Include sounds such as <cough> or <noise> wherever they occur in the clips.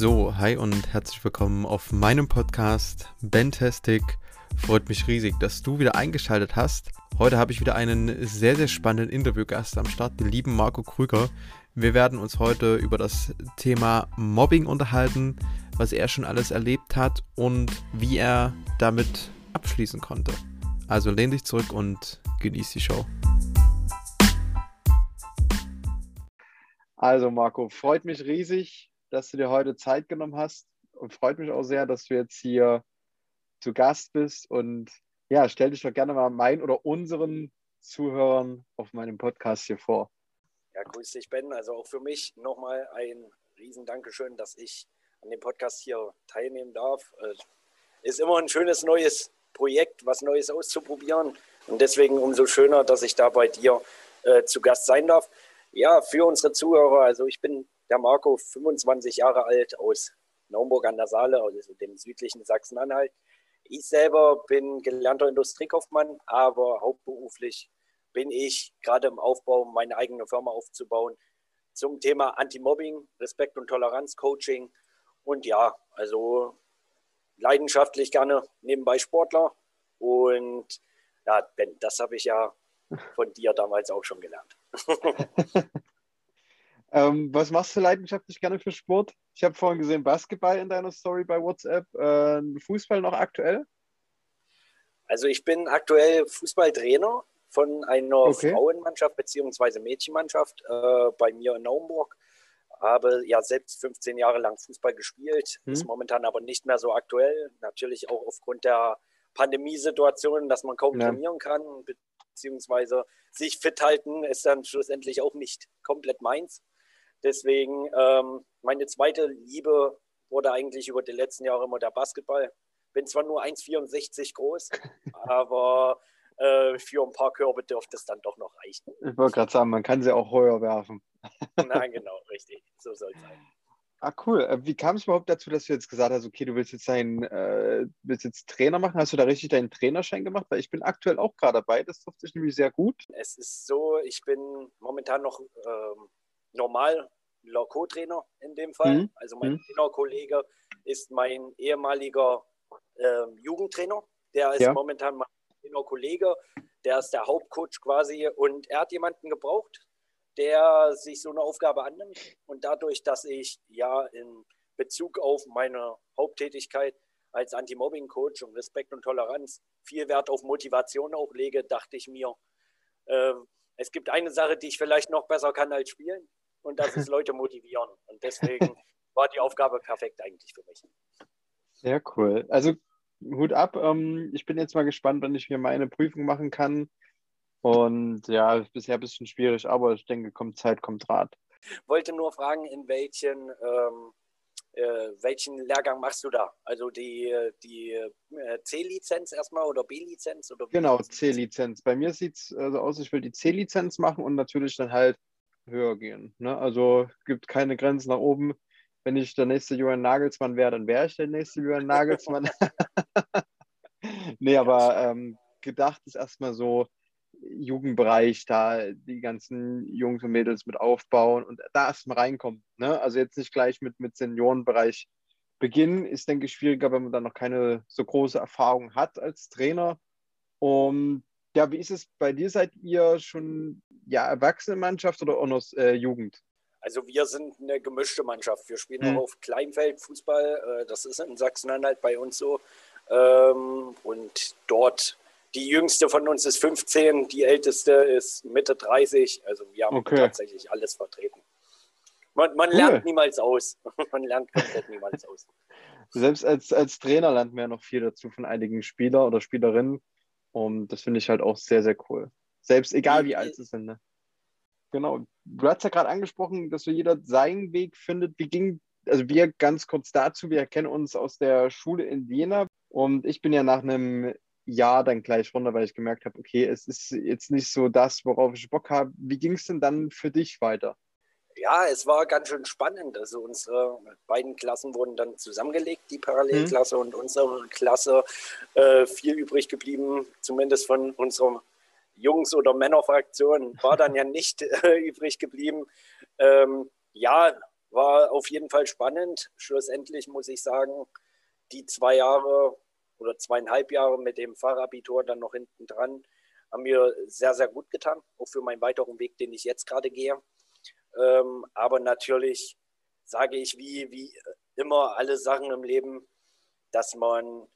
So, hi und herzlich willkommen auf meinem Podcast Bentastic. Freut mich riesig, dass du wieder eingeschaltet hast. Heute habe ich wieder einen sehr, sehr spannenden Interviewgast am Start, den lieben Marco Krüger. Wir werden uns heute über das Thema Mobbing unterhalten, was er schon alles erlebt hat und wie er damit abschließen konnte. Also lehn dich zurück und genieß die Show. Also Marco, freut mich riesig, dass du dir heute Zeit genommen hast und freut mich auch sehr, dass du jetzt hier zu Gast bist und ja, stell dich doch gerne mal meinen oder unseren Zuhörern auf meinem Podcast hier vor. Ja, grüß dich, Ben. Also auch für mich nochmal ein riesen Dankeschön, dass ich an dem Podcast hier teilnehmen darf. Äh, ist immer ein schönes neues Projekt, was Neues auszuprobieren. Und deswegen umso schöner, dass ich da bei dir äh, zu Gast sein darf. Ja, für unsere Zuhörer, also ich bin der Marco, 25 Jahre alt aus Naumburg an der Saale, also dem südlichen Sachsen-Anhalt. Ich selber bin gelernter Industriekaufmann, aber hauptberuflich bin ich gerade im Aufbau, meine eigene Firma aufzubauen zum Thema Anti-Mobbing, Respekt und Toleranz, Coaching und ja, also leidenschaftlich gerne nebenbei Sportler und ja, Ben, das habe ich ja von dir damals auch schon gelernt. <laughs> ähm, was machst du leidenschaftlich gerne für Sport? Ich habe vorhin gesehen Basketball in deiner Story bei WhatsApp. Äh, Fußball noch aktuell? Also ich bin aktuell Fußballtrainer von einer okay. Frauenmannschaft bzw. Mädchenmannschaft äh, bei mir in Naumburg. Habe ja selbst 15 Jahre lang Fußball gespielt, hm. ist momentan aber nicht mehr so aktuell. Natürlich auch aufgrund der Pandemiesituation, dass man kaum ja. trainieren kann, beziehungsweise sich fit halten, ist dann schlussendlich auch nicht komplett meins. Deswegen ähm, meine zweite Liebe wurde eigentlich über die letzten Jahre immer der Basketball. Bin zwar nur 1,64 groß, <laughs> aber äh, für ein paar Körbe dürfte es dann doch noch reichen. Ich wollte gerade sagen, man kann sie auch höher werfen. <laughs> Nein, genau, richtig. So soll es sein. Ah, cool. Äh, wie kam es überhaupt dazu, dass du jetzt gesagt hast, okay, du willst jetzt deinen, äh, willst jetzt Trainer machen? Hast du da richtig deinen Trainerschein gemacht? Weil ich bin aktuell auch gerade dabei. Das trifft sich nämlich sehr gut. Es ist so, ich bin momentan noch ähm, normal Co-Trainer in dem Fall. Mhm. Also mein mhm. Trainerkollege ist mein ehemaliger äh, Jugendtrainer. Der ist ja. momentan mein Trainerkollege. Der ist der Hauptcoach quasi und er hat jemanden gebraucht, der sich so eine Aufgabe annimmt. Und dadurch, dass ich ja in Bezug auf meine Haupttätigkeit als Anti-Mobbing-Coach und Respekt und Toleranz viel Wert auf Motivation auch lege, dachte ich mir, äh, es gibt eine Sache, die ich vielleicht noch besser kann als spielen und das ist Leute motivieren. Und deswegen <laughs> war die Aufgabe perfekt eigentlich für mich. Sehr cool. Also Hut ab. Ähm, ich bin jetzt mal gespannt, wenn ich mir meine Prüfung machen kann. Und ja, bisher ein bisschen schwierig, aber ich denke, kommt Zeit, kommt Rat. Wollte nur fragen, in welchen, ähm, äh, welchen Lehrgang machst du da? Also die, die äh, C-Lizenz erstmal oder B-Lizenz? Genau, C-Lizenz. Bei mir sieht es also aus, ich will die C-Lizenz machen und natürlich dann halt höher gehen. Ne? Also gibt keine Grenzen nach oben. Wenn ich der nächste Johann Nagelsmann wäre, dann wäre ich der nächste Johann Nagelsmann. <laughs> nee, aber ähm, gedacht ist erstmal so, Jugendbereich da die ganzen Jungs und Mädels mit aufbauen und da erstmal reinkommen. Ne? Also jetzt nicht gleich mit, mit Seniorenbereich beginnen, ist, denke ich, schwieriger, wenn man dann noch keine so große Erfahrung hat als Trainer. Und ja, wie ist es bei dir? Seid ihr schon ja, Erwachsenenmannschaft oder auch noch äh, Jugend? Also wir sind eine gemischte Mannschaft. Wir spielen mhm. auch auf Kleinfeld Fußball. Äh, das ist in Sachsen-Anhalt bei uns so. Ähm, und dort die jüngste von uns ist 15, die älteste ist Mitte 30. Also wir haben okay. tatsächlich alles vertreten. Man, man cool. lernt niemals aus. <laughs> man lernt komplett niemals aus. Selbst als, als Trainer lernt man ja noch viel dazu von einigen Spieler oder Spielerinnen. Und das finde ich halt auch sehr, sehr cool. Selbst egal wie alt sie sind. Ne? Genau. Du hast ja gerade angesprochen, dass so jeder seinen Weg findet. Wie ging, also wir ganz kurz dazu, wir kennen uns aus der Schule in Jena und ich bin ja nach einem Jahr dann gleich runter, weil ich gemerkt habe, okay, es ist jetzt nicht so das, worauf ich Bock habe. Wie ging es denn dann für dich weiter? Ja, es war ganz schön spannend. Also unsere beiden Klassen wurden dann zusammengelegt, die Parallelklasse mhm. und unsere Klasse. Äh, viel übrig geblieben, zumindest von unserer Jungs- oder Männerfraktion, war dann ja nicht <laughs> äh, übrig geblieben. Ähm, ja, war auf jeden Fall spannend. Schlussendlich muss ich sagen, die zwei Jahre oder zweieinhalb Jahre mit dem Fachabitur dann noch hinten dran haben mir sehr, sehr gut getan, auch für meinen weiteren Weg, den ich jetzt gerade gehe. Ähm, aber natürlich sage ich, wie, wie immer alle Sachen im Leben, dass man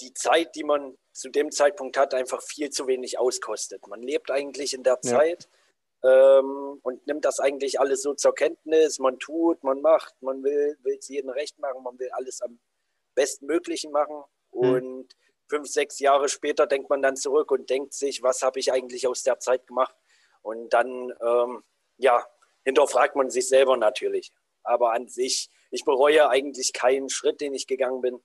die Zeit, die man zu dem Zeitpunkt hat, einfach viel zu wenig auskostet. Man lebt eigentlich in der ja. Zeit ähm, und nimmt das eigentlich alles so zur Kenntnis. Man tut, man macht, man will es jedem recht machen, man will alles am bestmöglichen machen. Mhm. Und fünf, sechs Jahre später denkt man dann zurück und denkt sich, was habe ich eigentlich aus der Zeit gemacht? Und dann, ähm, ja, hinterfragt man sich selber natürlich. Aber an sich, ich bereue eigentlich keinen Schritt, den ich gegangen bin.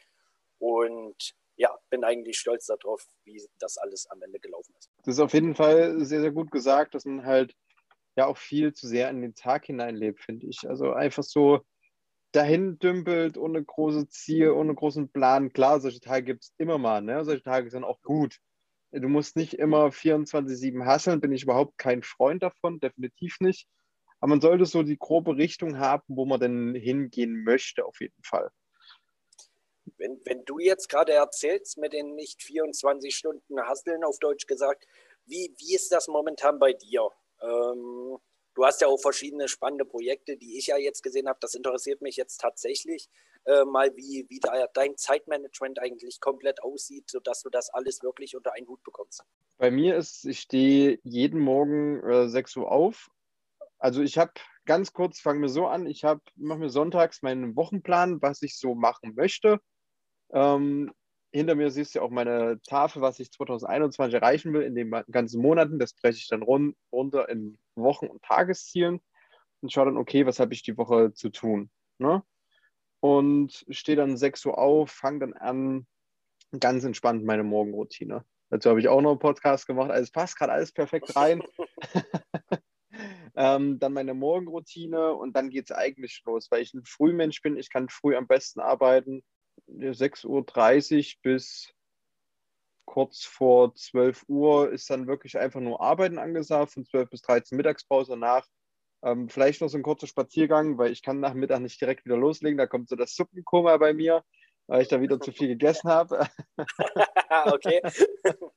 Und ja, bin eigentlich stolz darauf, wie das alles am Ende gelaufen ist. Das ist auf jeden Fall sehr, sehr gut gesagt, dass man halt ja auch viel zu sehr in den Tag hineinlebt, finde ich. Also einfach so dahin dümpelt, ohne großes Ziel, ohne großen Plan. Klar, solche Tage gibt es immer mal, ne? Solche Tage sind auch gut. Du musst nicht immer 24-7 hasseln, bin ich überhaupt kein Freund davon, definitiv nicht. Aber man sollte so die grobe Richtung haben, wo man denn hingehen möchte, auf jeden Fall. Wenn, wenn du jetzt gerade erzählst mit den nicht 24 Stunden Hasseln auf Deutsch gesagt, wie, wie ist das momentan bei dir? Ähm, du hast ja auch verschiedene spannende Projekte, die ich ja jetzt gesehen habe. Das interessiert mich jetzt tatsächlich äh, mal, wie, wie da dein Zeitmanagement eigentlich komplett aussieht, sodass du das alles wirklich unter einen Hut bekommst. Bei mir ist, ich stehe jeden Morgen äh, 6 Uhr auf. Also ich habe ganz kurz, fangen wir so an, ich mache mir sonntags meinen Wochenplan, was ich so machen möchte. Ähm, hinter mir siehst du auch meine Tafel, was ich 2021 erreichen will in den ganzen Monaten. Das breche ich dann run runter in Wochen- und Tageszielen und schaue dann, okay, was habe ich die Woche zu tun. Ne? Und stehe dann 6 Uhr auf, fange dann an, ganz entspannt meine Morgenroutine. Dazu habe ich auch noch einen Podcast gemacht. Also es passt gerade alles perfekt rein. <laughs> ähm, dann meine Morgenroutine und dann geht es eigentlich los, weil ich ein Frühmensch bin. Ich kann früh am besten arbeiten. 6.30 Uhr bis kurz vor 12 Uhr ist dann wirklich einfach nur Arbeiten angesagt, von 12 bis 13 Mittagspause danach. Ähm, vielleicht noch so ein kurzer Spaziergang, weil ich kann nach Mittag nicht direkt wieder loslegen. Da kommt so das Suppenkoma bei mir, weil ich da wieder zu viel gegessen habe. <laughs> okay. <laughs>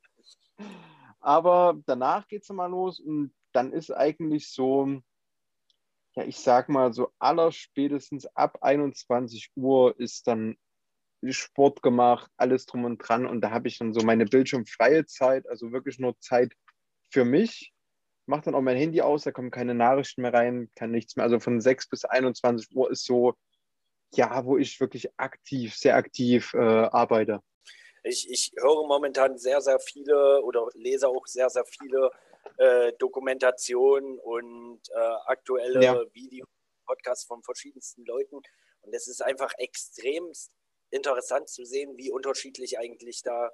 Aber danach geht es mal los und dann ist eigentlich so, ja, ich sag mal, so aller spätestens ab 21 Uhr ist dann Sport gemacht, alles drum und dran. Und da habe ich dann so meine bildschirmfreie Zeit, also wirklich nur Zeit für mich. Mache dann auch mein Handy aus, da kommen keine Nachrichten mehr rein, kann nichts mehr. Also von 6 bis 21 Uhr ist so, ja, wo ich wirklich aktiv, sehr aktiv äh, arbeite. Ich, ich höre momentan sehr, sehr viele oder lese auch sehr, sehr viele äh, Dokumentationen und äh, aktuelle ja. Videos, Podcasts von verschiedensten Leuten. Und es ist einfach extremst interessant zu sehen, wie unterschiedlich eigentlich da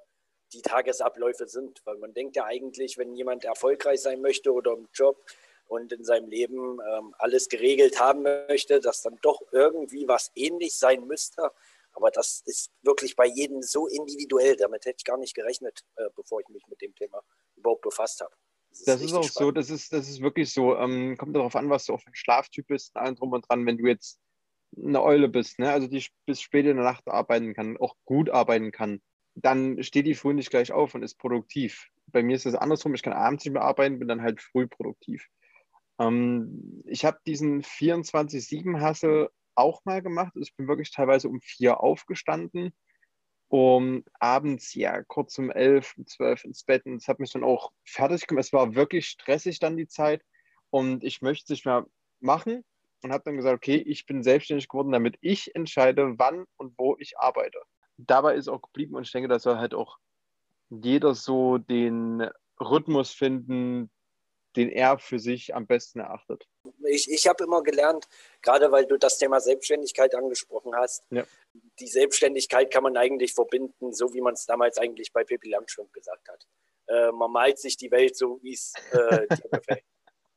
die Tagesabläufe sind. Weil man denkt ja eigentlich, wenn jemand erfolgreich sein möchte oder im Job und in seinem Leben ähm, alles geregelt haben möchte, dass dann doch irgendwie was ähnlich sein müsste. Aber das ist wirklich bei jedem so individuell. Damit hätte ich gar nicht gerechnet, äh, bevor ich mich mit dem Thema überhaupt befasst habe. Das ist, das ist auch spannend. so, das ist, das ist wirklich so. Ähm, kommt darauf an, was du auch für ein Schlaftyp bist, allen drum und dran. Wenn du jetzt eine Eule bist, ne? also die bis spät in der Nacht arbeiten kann, auch gut arbeiten kann, dann steht die früh nicht gleich auf und ist produktiv. Bei mir ist es andersrum, ich kann abends nicht mehr arbeiten, bin dann halt früh produktiv. Ähm, ich habe diesen 24-7-Hassel auch mal gemacht. Also ich bin wirklich teilweise um vier aufgestanden, um abends ja kurz um elf, um zwölf ins Bett und es hat mich dann auch fertig gemacht. Es war wirklich stressig dann die Zeit und ich möchte es nicht mehr machen und habe dann gesagt, okay, ich bin selbstständig geworden, damit ich entscheide, wann und wo ich arbeite. Dabei ist auch geblieben und ich denke, da soll halt auch jeder so den Rhythmus finden, den er für sich am besten erachtet. Ich, ich habe immer gelernt, gerade weil du das Thema Selbstständigkeit angesprochen hast, ja. die Selbstständigkeit kann man eigentlich verbinden, so wie man es damals eigentlich bei Pippi Langstrumpf gesagt hat. Äh, man malt sich die Welt so, wie es äh, dir <laughs> gefällt.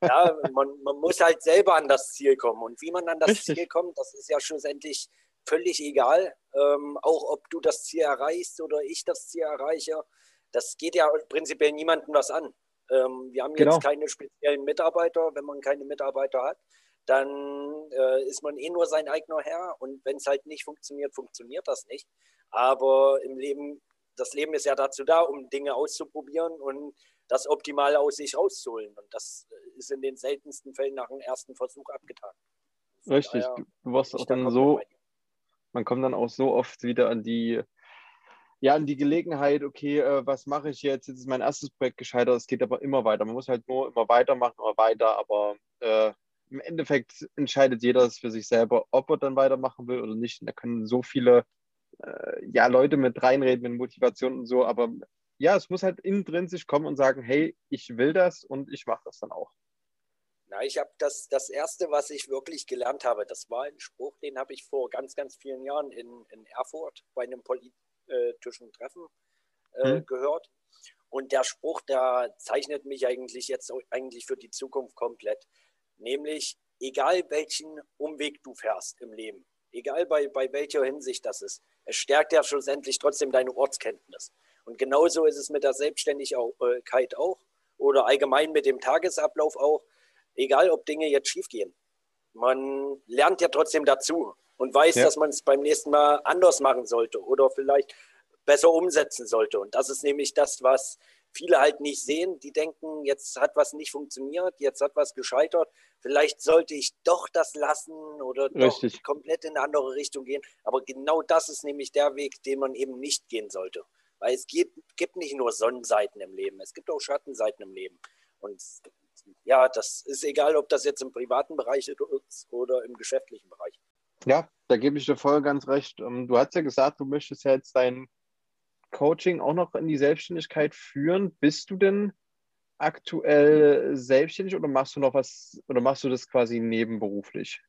Ja, man, man muss halt selber an das Ziel kommen. Und wie man an das Richtig. Ziel kommt, das ist ja schlussendlich völlig egal. Ähm, auch ob du das Ziel erreichst oder ich das Ziel erreiche, das geht ja prinzipiell niemandem was an. Ähm, wir haben genau. jetzt keine speziellen Mitarbeiter, wenn man keine Mitarbeiter hat. dann äh, ist man eh nur sein eigener Herr und wenn es halt nicht funktioniert, funktioniert das nicht. Aber im Leben, das Leben ist ja dazu da, um Dinge auszuprobieren und das Optimale aus sich rauszuholen. Und das ist in den seltensten Fällen nach dem ersten Versuch abgetan. Richtig, daher, du warst auch dann so, man kommt dann auch so oft wieder an die, ja, an die Gelegenheit, okay, äh, was mache ich jetzt? Jetzt ist mein erstes Projekt gescheitert, es geht aber immer weiter. Man muss halt nur immer weitermachen, immer weiter, aber äh, im Endeffekt entscheidet jeder es für sich selber, ob er dann weitermachen will oder nicht. Und da können so viele äh, ja, Leute mit reinreden mit Motivation und so, aber ja, es muss halt sich kommen und sagen, hey, ich will das und ich mache das dann auch. Na, ich habe das, das Erste, was ich wirklich gelernt habe, das war ein Spruch, den habe ich vor ganz, ganz vielen Jahren in, in Erfurt bei einem politischen Treffen äh, hm. gehört. Und der Spruch, der zeichnet mich eigentlich jetzt eigentlich für die Zukunft komplett. Nämlich, egal welchen Umweg du fährst im Leben, egal bei, bei welcher Hinsicht das ist, es stärkt ja schlussendlich trotzdem deine Ortskenntnis. Und genauso ist es mit der Selbstständigkeit auch oder allgemein mit dem Tagesablauf auch, egal ob Dinge jetzt schiefgehen. Man lernt ja trotzdem dazu und weiß, ja. dass man es beim nächsten Mal anders machen sollte oder vielleicht besser umsetzen sollte. Und das ist nämlich das, was viele halt nicht sehen. Die denken, jetzt hat was nicht funktioniert, jetzt hat was gescheitert. Vielleicht sollte ich doch das lassen oder doch komplett in eine andere Richtung gehen. Aber genau das ist nämlich der Weg, den man eben nicht gehen sollte. Weil es gibt, gibt nicht nur Sonnenseiten im Leben, es gibt auch Schattenseiten im Leben. Und ja, das ist egal, ob das jetzt im privaten Bereich ist oder im geschäftlichen Bereich. Ja, da gebe ich dir voll ganz recht. Ähm, du hast ja gesagt, du möchtest ja jetzt dein Coaching auch noch in die Selbstständigkeit führen. Bist du denn aktuell selbstständig oder machst du noch was oder machst du das quasi nebenberuflich?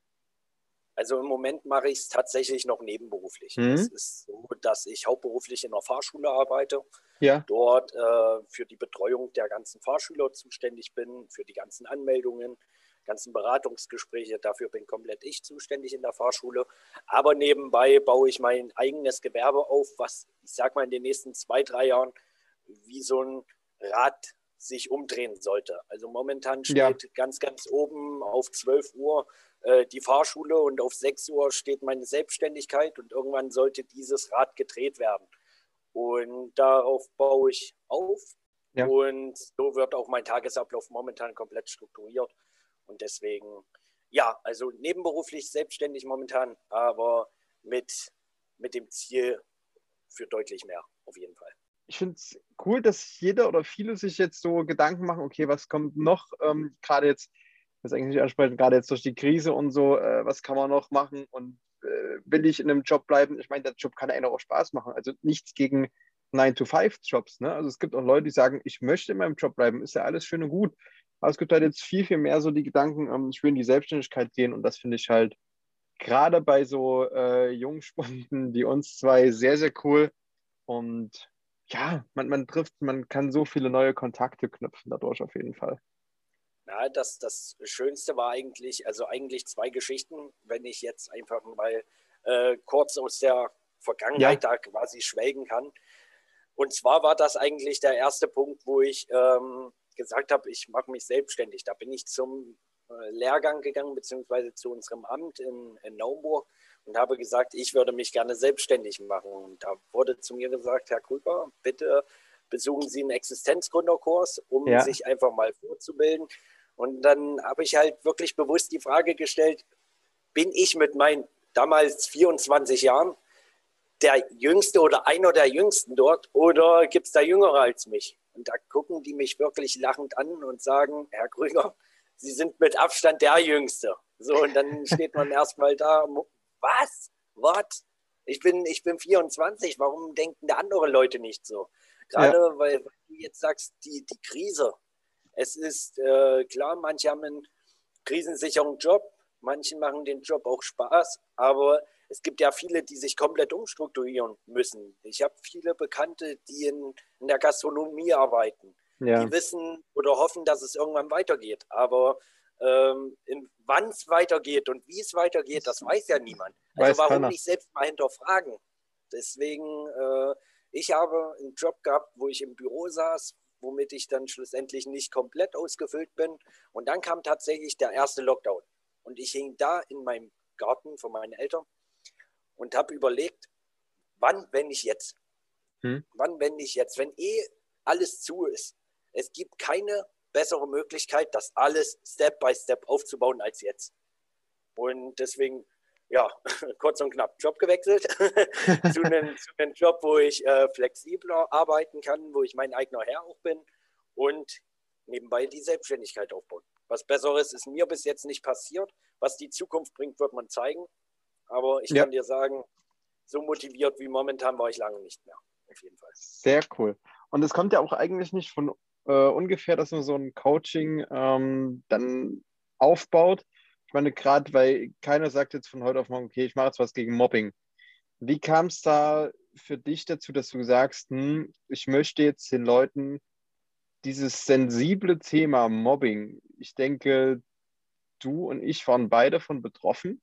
Also im Moment mache ich es tatsächlich noch nebenberuflich. Mhm. Es ist so, dass ich hauptberuflich in der Fahrschule arbeite, ja. dort äh, für die Betreuung der ganzen Fahrschüler zuständig bin, für die ganzen Anmeldungen, ganzen Beratungsgespräche. Dafür bin komplett ich zuständig in der Fahrschule. Aber nebenbei baue ich mein eigenes Gewerbe auf, was ich sage mal in den nächsten zwei, drei Jahren wie so ein Rad sich umdrehen sollte. Also momentan steht ja. ganz, ganz oben auf 12 Uhr äh, die Fahrschule und auf 6 Uhr steht meine Selbstständigkeit und irgendwann sollte dieses Rad gedreht werden. Und darauf baue ich auf. Ja. Und so wird auch mein Tagesablauf momentan komplett strukturiert. Und deswegen, ja, also nebenberuflich selbstständig momentan, aber mit, mit dem Ziel für deutlich mehr, auf jeden Fall ich finde es cool, dass jeder oder viele sich jetzt so Gedanken machen, okay, was kommt noch, ähm, gerade jetzt, das eigentlich nicht ansprechen, gerade jetzt durch die Krise und so, äh, was kann man noch machen und äh, will ich in einem Job bleiben? Ich meine, der Job kann einem auch Spaß machen, also nichts gegen 9-to-5-Jobs, ne? Also es gibt auch Leute, die sagen, ich möchte in meinem Job bleiben, ist ja alles schön und gut, aber es gibt halt jetzt viel, viel mehr so die Gedanken, ähm, ich will in die Selbstständigkeit gehen und das finde ich halt gerade bei so äh, Jungspunden wie uns zwei sehr, sehr cool und ja, man, man trifft, man kann so viele neue Kontakte knüpfen dadurch auf jeden Fall. Ja, das, das Schönste war eigentlich, also eigentlich zwei Geschichten, wenn ich jetzt einfach mal äh, kurz aus der Vergangenheit ja. da quasi schwelgen kann. Und zwar war das eigentlich der erste Punkt, wo ich ähm, gesagt habe, ich mache mich selbstständig. Da bin ich zum äh, Lehrgang gegangen, beziehungsweise zu unserem Amt in, in Naumburg und habe gesagt, ich würde mich gerne selbstständig machen. Und da wurde zu mir gesagt, Herr Krüger, bitte besuchen Sie einen Existenzgründerkurs, um ja. sich einfach mal vorzubilden. Und dann habe ich halt wirklich bewusst die Frage gestellt, bin ich mit meinen damals 24 Jahren der Jüngste oder einer der Jüngsten dort oder gibt es da Jüngere als mich? Und da gucken die mich wirklich lachend an und sagen, Herr Krüger, Sie sind mit Abstand der Jüngste. So, und dann <laughs> steht man erstmal da, was? What? Ich bin, ich bin 24, warum denken da andere Leute nicht so? Gerade ja. weil, weil, du jetzt sagst, die, die Krise. Es ist äh, klar, manche haben einen krisensicheren Job, manche machen den Job auch Spaß, aber es gibt ja viele, die sich komplett umstrukturieren müssen. Ich habe viele Bekannte, die in, in der Gastronomie arbeiten. Ja. Die wissen oder hoffen, dass es irgendwann weitergeht. Aber ähm, wann es weitergeht und wie es weitergeht, das weiß ja niemand. Also weiß warum keiner. nicht selbst mal hinterfragen? Deswegen, äh, ich habe einen Job gehabt, wo ich im Büro saß, womit ich dann schlussendlich nicht komplett ausgefüllt bin. Und dann kam tatsächlich der erste Lockdown. Und ich hing da in meinem Garten von meinen Eltern und habe überlegt, wann, wenn nicht jetzt? Hm? Wann, wenn nicht jetzt? Wenn eh alles zu ist. Es gibt keine bessere Möglichkeit, das alles Step by Step aufzubauen als jetzt. Und deswegen, ja, <laughs> kurz und knapp Job gewechselt <laughs> zu, einem, zu, einem, Job, wo ich äh, flexibler arbeiten kann, wo ich mein eigener Herr auch bin und nebenbei die Selbstständigkeit aufbauen. Was Besseres ist mir bis jetzt nicht passiert. Was die Zukunft bringt, wird man zeigen. Aber ich ja. kann dir sagen, so motiviert wie momentan war ich lange nicht mehr. Auf jeden Fall. Sehr cool. Und es kommt ja auch eigentlich nicht von äh, ungefähr, dass man so ein Coaching ähm, dann aufbaut. Ich meine, gerade weil keiner sagt jetzt von heute auf morgen, okay, ich mache jetzt was gegen Mobbing. Wie kam es da für dich dazu, dass du sagst, hm, ich möchte jetzt den Leuten dieses sensible Thema Mobbing, ich denke, du und ich waren beide von betroffen,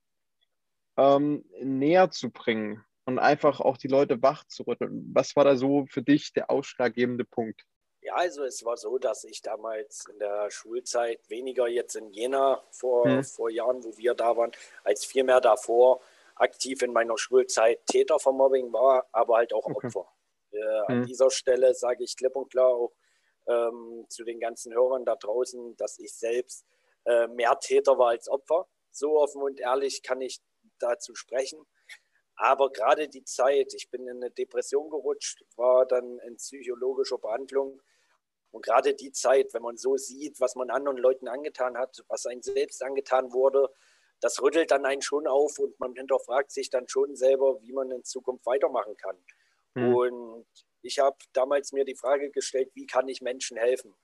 ähm, näher zu bringen und einfach auch die Leute wach zu rütteln. Was war da so für dich der ausschlaggebende Punkt? Ja, also es war so, dass ich damals in der Schulzeit weniger jetzt in Jena vor, hm. vor Jahren, wo wir da waren, als vielmehr davor aktiv in meiner Schulzeit Täter von Mobbing war, aber halt auch okay. Opfer. Äh, hm. An dieser Stelle sage ich klipp und klar auch ähm, zu den ganzen Hörern da draußen, dass ich selbst äh, mehr Täter war als Opfer. So offen und ehrlich kann ich dazu sprechen. Aber gerade die Zeit, ich bin in eine Depression gerutscht, war dann in psychologischer Behandlung und gerade die Zeit, wenn man so sieht, was man anderen Leuten angetan hat, was einem selbst angetan wurde, das rüttelt dann einen schon auf und man hinterfragt sich dann schon selber, wie man in Zukunft weitermachen kann. Mhm. Und ich habe damals mir die Frage gestellt, wie kann ich Menschen helfen?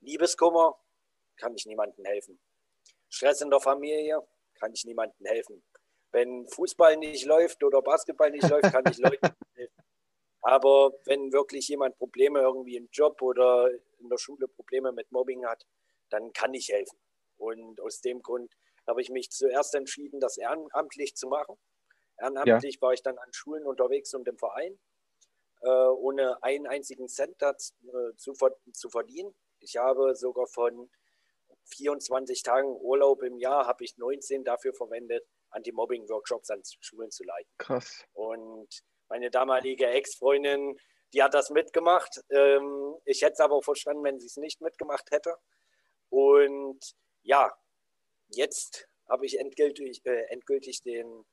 Liebeskummer kann ich niemandem helfen. Stress in der Familie kann ich niemandem helfen. Wenn Fußball nicht läuft oder Basketball nicht läuft, kann ich Leuten helfen. Aber wenn wirklich jemand Probleme irgendwie im Job oder in der Schule Probleme mit Mobbing hat, dann kann ich helfen. Und aus dem Grund habe ich mich zuerst entschieden, das ehrenamtlich zu machen. Ehrenamtlich ja. war ich dann an Schulen unterwegs und im Verein, äh, ohne einen einzigen Cent dazu, äh, zu, zu verdienen. Ich habe sogar von 24 Tagen Urlaub im Jahr, habe ich 19 dafür verwendet, Anti-Mobbing-Workshops an Schulen zu leiten. Krass. Und meine damalige Ex-Freundin, die hat das mitgemacht. Ähm, ich hätte es aber auch verstanden, wenn sie es nicht mitgemacht hätte. Und ja, jetzt habe ich endgültig, äh, endgültig den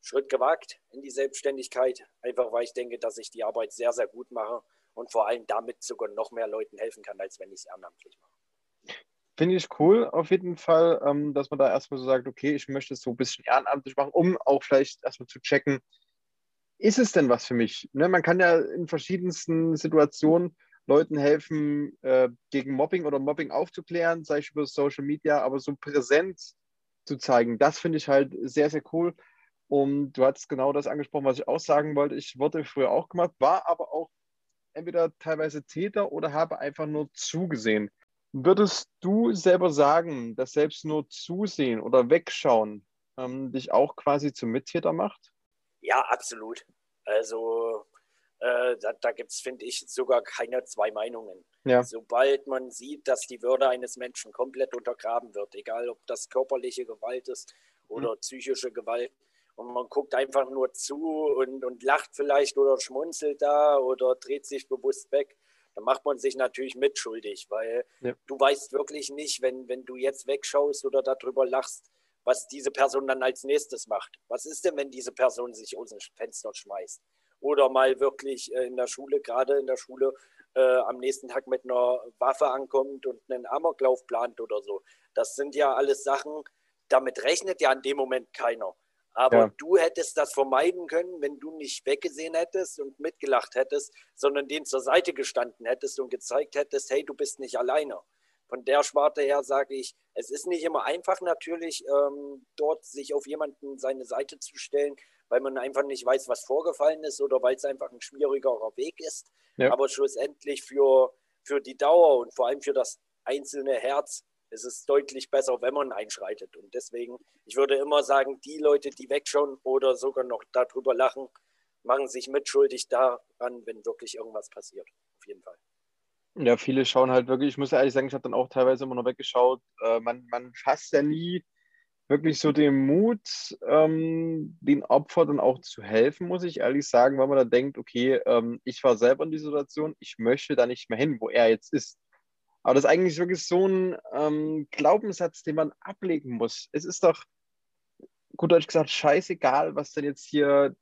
Schritt gewagt in die Selbstständigkeit, einfach weil ich denke, dass ich die Arbeit sehr, sehr gut mache und vor allem damit sogar noch mehr Leuten helfen kann, als wenn ich es ehrenamtlich mache. Finde ich cool auf jeden Fall, ähm, dass man da erstmal so sagt, okay, ich möchte es so ein bisschen ehrenamtlich machen, um auch vielleicht erstmal zu checken, ist es denn was für mich? Ne, man kann ja in verschiedensten Situationen Leuten helfen, äh, gegen Mobbing oder Mobbing aufzuklären, sei es über Social Media, aber so Präsenz zu zeigen, das finde ich halt sehr, sehr cool. Und du hast genau das angesprochen, was ich auch sagen wollte. Ich wurde früher auch gemacht, war aber auch entweder teilweise Täter oder habe einfach nur zugesehen. Würdest du selber sagen, dass selbst nur Zusehen oder Wegschauen ähm, dich auch quasi zum Mittäter macht? Ja, absolut. Also äh, da, da gibt es, finde ich, sogar keine zwei Meinungen. Ja. Sobald man sieht, dass die Würde eines Menschen komplett untergraben wird, egal ob das körperliche Gewalt ist oder mhm. psychische Gewalt, und man guckt einfach nur zu und, und lacht vielleicht oder schmunzelt da oder dreht sich bewusst weg, dann macht man sich natürlich mitschuldig, weil ja. du weißt wirklich nicht, wenn, wenn du jetzt wegschaust oder darüber lachst, was diese Person dann als nächstes macht. Was ist denn, wenn diese Person sich aus dem Fenster schmeißt? Oder mal wirklich äh, in der Schule, gerade in der Schule, äh, am nächsten Tag mit einer Waffe ankommt und einen Amoklauf plant oder so. Das sind ja alles Sachen, damit rechnet ja in dem Moment keiner. Aber ja. du hättest das vermeiden können, wenn du nicht weggesehen hättest und mitgelacht hättest, sondern den zur Seite gestanden hättest und gezeigt hättest, hey, du bist nicht alleine von der Sparte her sage ich, es ist nicht immer einfach natürlich, ähm, dort sich auf jemanden seine Seite zu stellen, weil man einfach nicht weiß, was vorgefallen ist oder weil es einfach ein schwierigerer Weg ist. Ja. Aber schlussendlich für, für die Dauer und vor allem für das einzelne Herz ist es deutlich besser, wenn man einschreitet. Und deswegen, ich würde immer sagen, die Leute, die wegschauen oder sogar noch darüber lachen, machen sich mitschuldig daran, wenn wirklich irgendwas passiert. Auf jeden Fall. Ja, viele schauen halt wirklich, ich muss ehrlich sagen, ich habe dann auch teilweise immer noch weggeschaut. Äh, man, man fasst ja nie wirklich so den Mut, ähm, den Opfern dann auch zu helfen, muss ich ehrlich sagen, weil man da denkt, okay, ähm, ich war selber in die Situation, ich möchte da nicht mehr hin, wo er jetzt ist. Aber das ist eigentlich wirklich so ein ähm, Glaubenssatz, den man ablegen muss. Es ist doch, gut Deutsch gesagt, scheißegal, was denn jetzt hier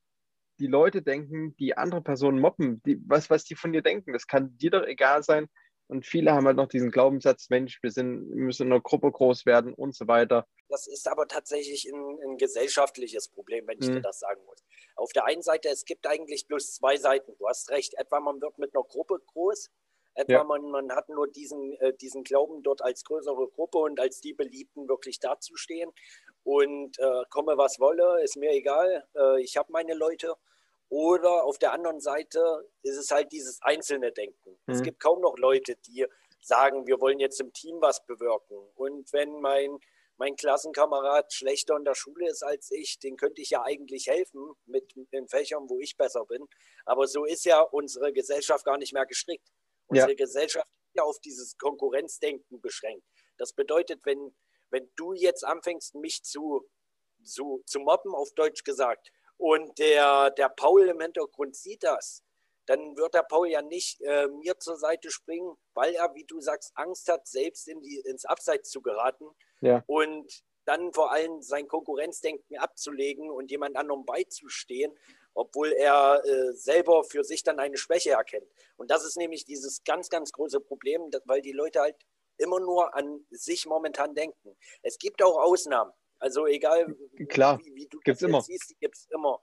die Leute denken, die andere Personen mobben, die, was, was die von dir denken. Das kann dir doch egal sein. Und viele haben halt noch diesen Glaubenssatz, Mensch, wir, sind, wir müssen in einer Gruppe groß werden und so weiter. Das ist aber tatsächlich ein, ein gesellschaftliches Problem, wenn ich mhm. dir das sagen muss. Auf der einen Seite, es gibt eigentlich bloß zwei Seiten. Du hast recht. Etwa man wird mit einer Gruppe groß, etwa ja. man, man hat nur diesen, äh, diesen Glauben, dort als größere Gruppe und als die Beliebten wirklich dazustehen. Und äh, komme, was wolle, ist mir egal. Äh, ich habe meine Leute. Oder auf der anderen Seite ist es halt dieses einzelne Denken. Mhm. Es gibt kaum noch Leute, die sagen, wir wollen jetzt im Team was bewirken. Und wenn mein, mein Klassenkamerad schlechter in der Schule ist als ich, den könnte ich ja eigentlich helfen mit den Fächern, wo ich besser bin. Aber so ist ja unsere Gesellschaft gar nicht mehr gestrickt. Unsere ja. Gesellschaft ist ja auf dieses Konkurrenzdenken beschränkt. Das bedeutet, wenn, wenn du jetzt anfängst, mich zu, zu, zu mobben, auf Deutsch gesagt, und der, der Paul im Hintergrund sieht das, dann wird der Paul ja nicht äh, mir zur Seite springen, weil er, wie du sagst, Angst hat, selbst in die, ins Abseits zu geraten ja. und dann vor allem sein Konkurrenzdenken abzulegen und jemand anderem beizustehen, obwohl er äh, selber für sich dann eine Schwäche erkennt. Und das ist nämlich dieses ganz, ganz große Problem, weil die Leute halt immer nur an sich momentan denken. Es gibt auch Ausnahmen. Also egal, Klar, wie, wie du gibt's das immer. siehst, gibt es immer.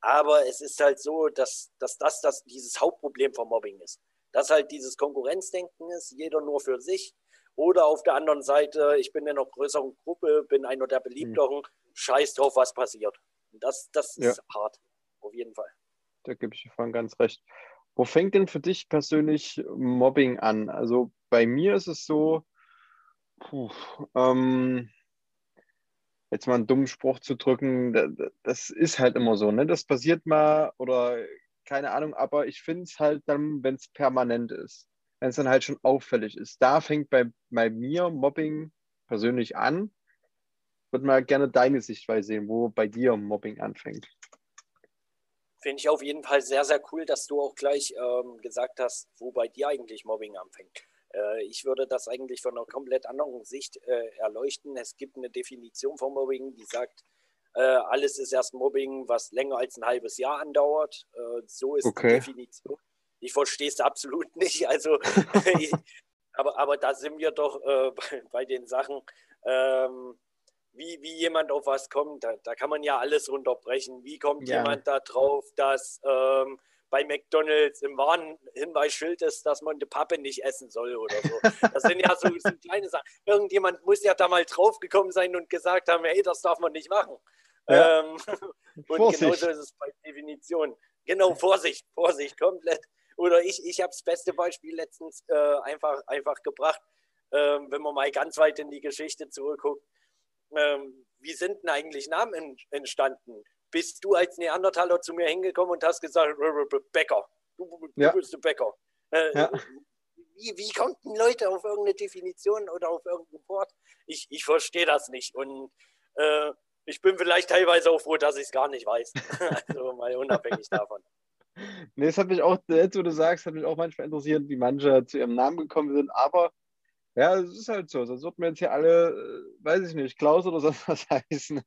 Aber es ist halt so, dass, dass das, das dieses Hauptproblem vom Mobbing ist. Dass halt dieses Konkurrenzdenken ist, jeder nur für sich. Oder auf der anderen Seite, ich bin in einer größeren Gruppe, bin einer der beliebteren, hm. scheiß drauf, was passiert. das, das ist ja. hart, auf jeden Fall. Da gebe ich dir vorhin ganz recht. Wo fängt denn für dich persönlich Mobbing an? Also bei mir ist es so, puh, ähm, jetzt mal einen dummen Spruch zu drücken, das ist halt immer so, ne? Das passiert mal oder keine Ahnung, aber ich finde es halt dann, wenn es permanent ist, wenn es dann halt schon auffällig ist. Da fängt bei, bei mir Mobbing persönlich an. Würde mal gerne deine Sichtweise sehen, wo bei dir Mobbing anfängt. Finde ich auf jeden Fall sehr, sehr cool, dass du auch gleich ähm, gesagt hast, wo bei dir eigentlich Mobbing anfängt. Äh, ich würde das eigentlich von einer komplett anderen Sicht äh, erleuchten. Es gibt eine Definition von Mobbing, die sagt, äh, alles ist erst Mobbing, was länger als ein halbes Jahr andauert. so ist okay. die Definition. Ich verstehe es absolut nicht. Also, <laughs> aber, aber da sind wir doch äh, bei, bei, den Sachen, ähm, wie, wie jemand auf was kommt. Da, da, kann man ja alles runterbrechen. Wie kommt ja. jemand da drauf, dass ähm, bei McDonalds im Warnhinweisschild ist, dass man die Pappe nicht essen soll oder so. Das sind ja so, so kleine Sachen. Irgendjemand muss ja da mal draufgekommen sein und gesagt haben, hey, das darf man nicht machen. Ja. Ähm, <laughs> und Vorsicht. genauso ist es bei Definition. Genau, Vorsicht, Vorsicht, komplett. Oder ich, ich habe das beste Beispiel letztens äh, einfach, einfach gebracht, ähm, wenn man mal ganz weit in die Geschichte zurückguckt. Ähm, wie sind denn eigentlich Namen entstanden? bist du als Neandertaler zu mir hingekommen und hast gesagt, Bäcker, du, du ja. bist ein Bäcker. Äh, ja. wie, wie konnten Leute auf irgendeine Definition oder auf irgendein Wort? Ich, ich verstehe das nicht. Und äh, ich bin vielleicht teilweise auch froh, dass ich es gar nicht weiß. <laughs> also mal unabhängig davon. Nee, es hat mich auch, jetzt wo du sagst, hat mich auch manchmal interessiert, wie manche zu ihrem Namen gekommen sind, aber ja, es ist halt so. Sonst würden wir jetzt hier alle, äh, weiß ich nicht, Klaus oder sonst was <laughs> heißen.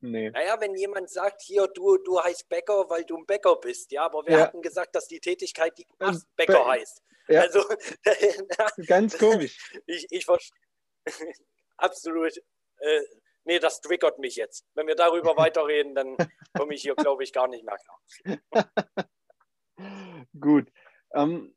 Nee. Naja, wenn jemand sagt, hier, du, du heißt Bäcker, weil du ein Bäcker bist, ja, aber wir ja. hatten gesagt, dass die Tätigkeit, die du machst, Bäcker Be heißt. Ja. Also, <laughs> <laughs> ganz komisch. Ich, ich verstehe. Absolut. Äh, nee, das triggert mich jetzt. Wenn wir darüber weiterreden, dann komme ich hier, glaube ich, gar nicht mehr klar. Gut. Ähm,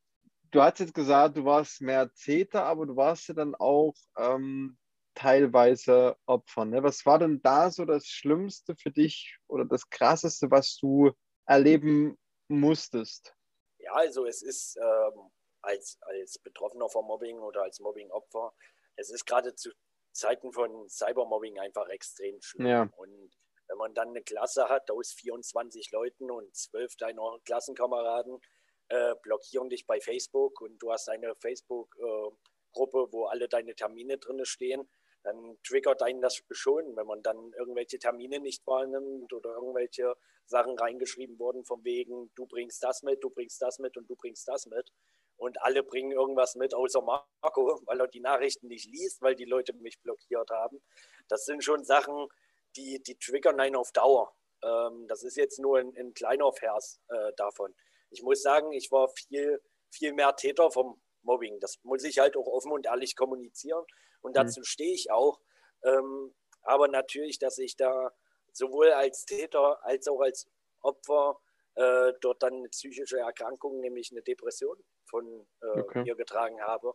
du hast jetzt gesagt, du warst mehr Täter, aber du warst ja dann auch ähm, teilweise Opfern. Ne? Was war denn da so das Schlimmste für dich oder das Krasseste, was du erleben musstest? Ja, also es ist ähm, als, als Betroffener von Mobbing oder als Mobbing-Opfer, es ist gerade zu Zeiten von Cybermobbing einfach extrem schlimm. Ja. Und wenn man dann eine Klasse hat aus 24 Leuten und zwölf deiner Klassenkameraden äh, blockieren dich bei Facebook und du hast eine Facebook- äh, Gruppe, wo alle deine Termine drin stehen, dann triggert einen das schon, wenn man dann irgendwelche Termine nicht wahrnimmt oder irgendwelche Sachen reingeschrieben wurden von wegen, du bringst das mit, du bringst das mit und du bringst das mit. Und alle bringen irgendwas mit, außer Marco, <laughs> weil er die Nachrichten nicht liest, weil die Leute mich blockiert haben. Das sind schon Sachen, die, die triggern einen auf Dauer. Ähm, das ist jetzt nur ein, ein kleiner Vers äh, davon. Ich muss sagen, ich war viel, viel mehr Täter vom Mobbing. Das muss ich halt auch offen und ehrlich kommunizieren. Und mhm. dazu mhm. stehe ich auch. Ähm, aber natürlich, dass ich da sowohl als Täter als auch als Opfer äh, dort dann eine psychische Erkrankung, nämlich eine Depression von äh, okay. mir getragen habe.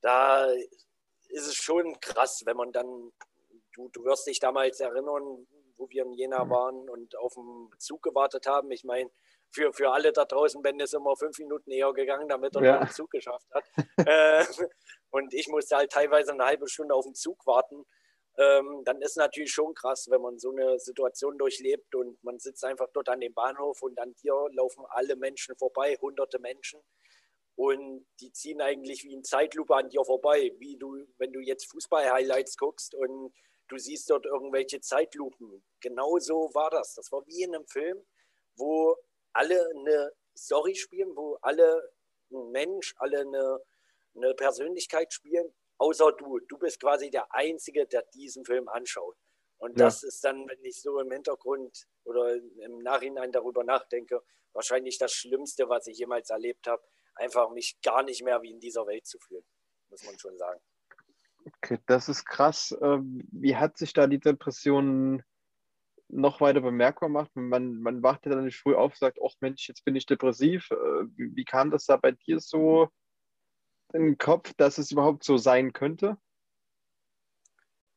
Da ist es schon krass, wenn man dann, du, du wirst dich damals erinnern, wo wir in Jena mhm. waren und auf den Zug gewartet haben. Ich meine, für, für alle da draußen, Ben ist immer fünf Minuten eher gegangen, damit er ja. den Zug geschafft hat. <laughs> äh, und ich musste halt teilweise eine halbe Stunde auf den Zug warten. Ähm, dann ist natürlich schon krass, wenn man so eine Situation durchlebt und man sitzt einfach dort an dem Bahnhof und an dir laufen alle Menschen vorbei, hunderte Menschen. Und die ziehen eigentlich wie in Zeitlupe an dir vorbei, wie du, wenn du jetzt Fußball-Highlights guckst und du siehst dort irgendwelche Zeitlupen. Genau so war das. Das war wie in einem Film, wo alle eine Story spielen, wo alle ein Mensch, alle eine, eine Persönlichkeit spielen, außer du. Du bist quasi der Einzige, der diesen Film anschaut. Und ja. das ist dann, wenn ich so im Hintergrund oder im Nachhinein darüber nachdenke, wahrscheinlich das Schlimmste, was ich jemals erlebt habe, einfach mich gar nicht mehr wie in dieser Welt zu fühlen, muss man schon sagen. Okay, das ist krass. Ähm, wie hat sich da die Depression noch weiter bemerkbar gemacht? Man, man wacht ja dann nicht früh auf und sagt, ach Mensch, jetzt bin ich depressiv. Äh, wie, wie kam das da bei dir so in den Kopf, dass es überhaupt so sein könnte?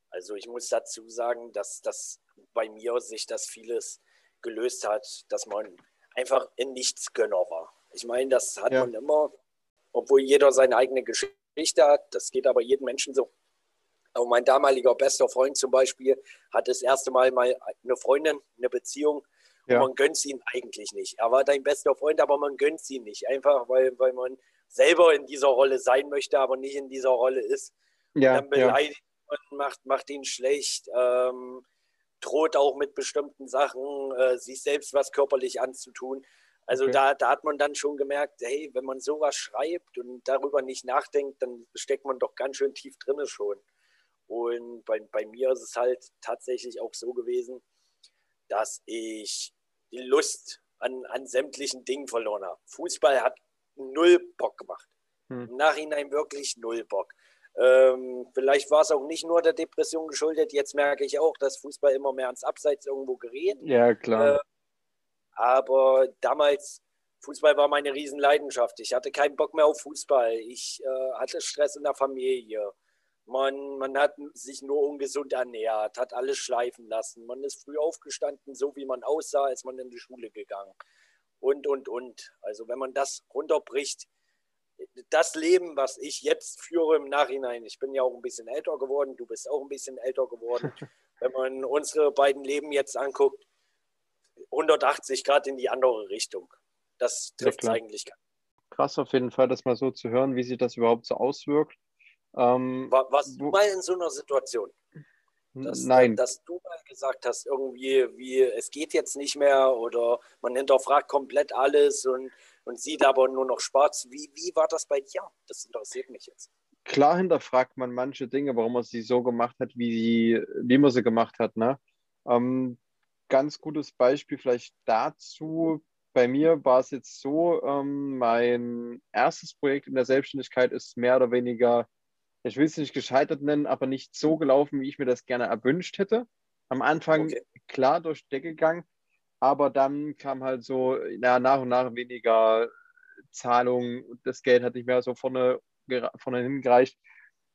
Also ich muss dazu sagen, dass das bei mir sich das vieles gelöst hat, dass man einfach in nichts Gönner war. Ich meine, das hat ja. man immer, obwohl jeder seine eigene Geschichte hat. Das geht aber jedem Menschen so. Aber mein damaliger bester Freund zum Beispiel hat das erste Mal mal eine Freundin, eine Beziehung. Ja. Und man gönnt sie ihm eigentlich nicht. Er war dein bester Freund, aber man gönnt sie ihm nicht. Einfach, weil, weil man selber in dieser Rolle sein möchte, aber nicht in dieser Rolle ist. Ja, dann beleidigt ja. man, macht, macht ihn schlecht, ähm, droht auch mit bestimmten Sachen, äh, sich selbst was körperlich anzutun. Also okay. da, da hat man dann schon gemerkt, hey, wenn man sowas schreibt und darüber nicht nachdenkt, dann steckt man doch ganz schön tief drin schon. Und bei, bei mir ist es halt tatsächlich auch so gewesen, dass ich die Lust an, an sämtlichen Dingen verloren habe. Fußball hat null Bock gemacht. Hm. Im Nachhinein wirklich null Bock. Ähm, vielleicht war es auch nicht nur der Depression geschuldet. Jetzt merke ich auch, dass Fußball immer mehr ans Abseits irgendwo gerät. Ja, klar. Äh, aber damals, Fußball war meine Riesenleidenschaft. Ich hatte keinen Bock mehr auf Fußball. Ich äh, hatte Stress in der Familie. Man, man hat sich nur ungesund ernährt, hat alles schleifen lassen. Man ist früh aufgestanden, so wie man aussah, als man in die Schule gegangen. Und, und, und. Also wenn man das runterbricht, das Leben, was ich jetzt führe im Nachhinein, ich bin ja auch ein bisschen älter geworden, du bist auch ein bisschen älter geworden. <laughs> wenn man unsere beiden Leben jetzt anguckt, 180 Grad in die andere Richtung. Das trifft ja, eigentlich gar nicht. Krass auf jeden Fall, das mal so zu hören, wie sich das überhaupt so auswirkt. Ähm, War, warst du mal in so einer Situation? Dass, Nein. Dass du mal gesagt hast, irgendwie, wie es geht jetzt nicht mehr oder man hinterfragt komplett alles und, und sieht aber nur noch schwarz. Wie, wie war das bei dir? Das interessiert mich jetzt. Klar hinterfragt man manche Dinge, warum man sie so gemacht hat, wie, sie, wie man sie gemacht hat. Ne? Ähm, ganz gutes Beispiel vielleicht dazu. Bei mir war es jetzt so, ähm, mein erstes Projekt in der Selbstständigkeit ist mehr oder weniger ich will es nicht gescheitert nennen, aber nicht so gelaufen, wie ich mir das gerne erwünscht hätte. Am Anfang okay. klar durch die Decke gegangen, aber dann kam halt so na, nach und nach weniger Zahlungen. Das Geld hat nicht mehr so vorne, vorne hingereicht.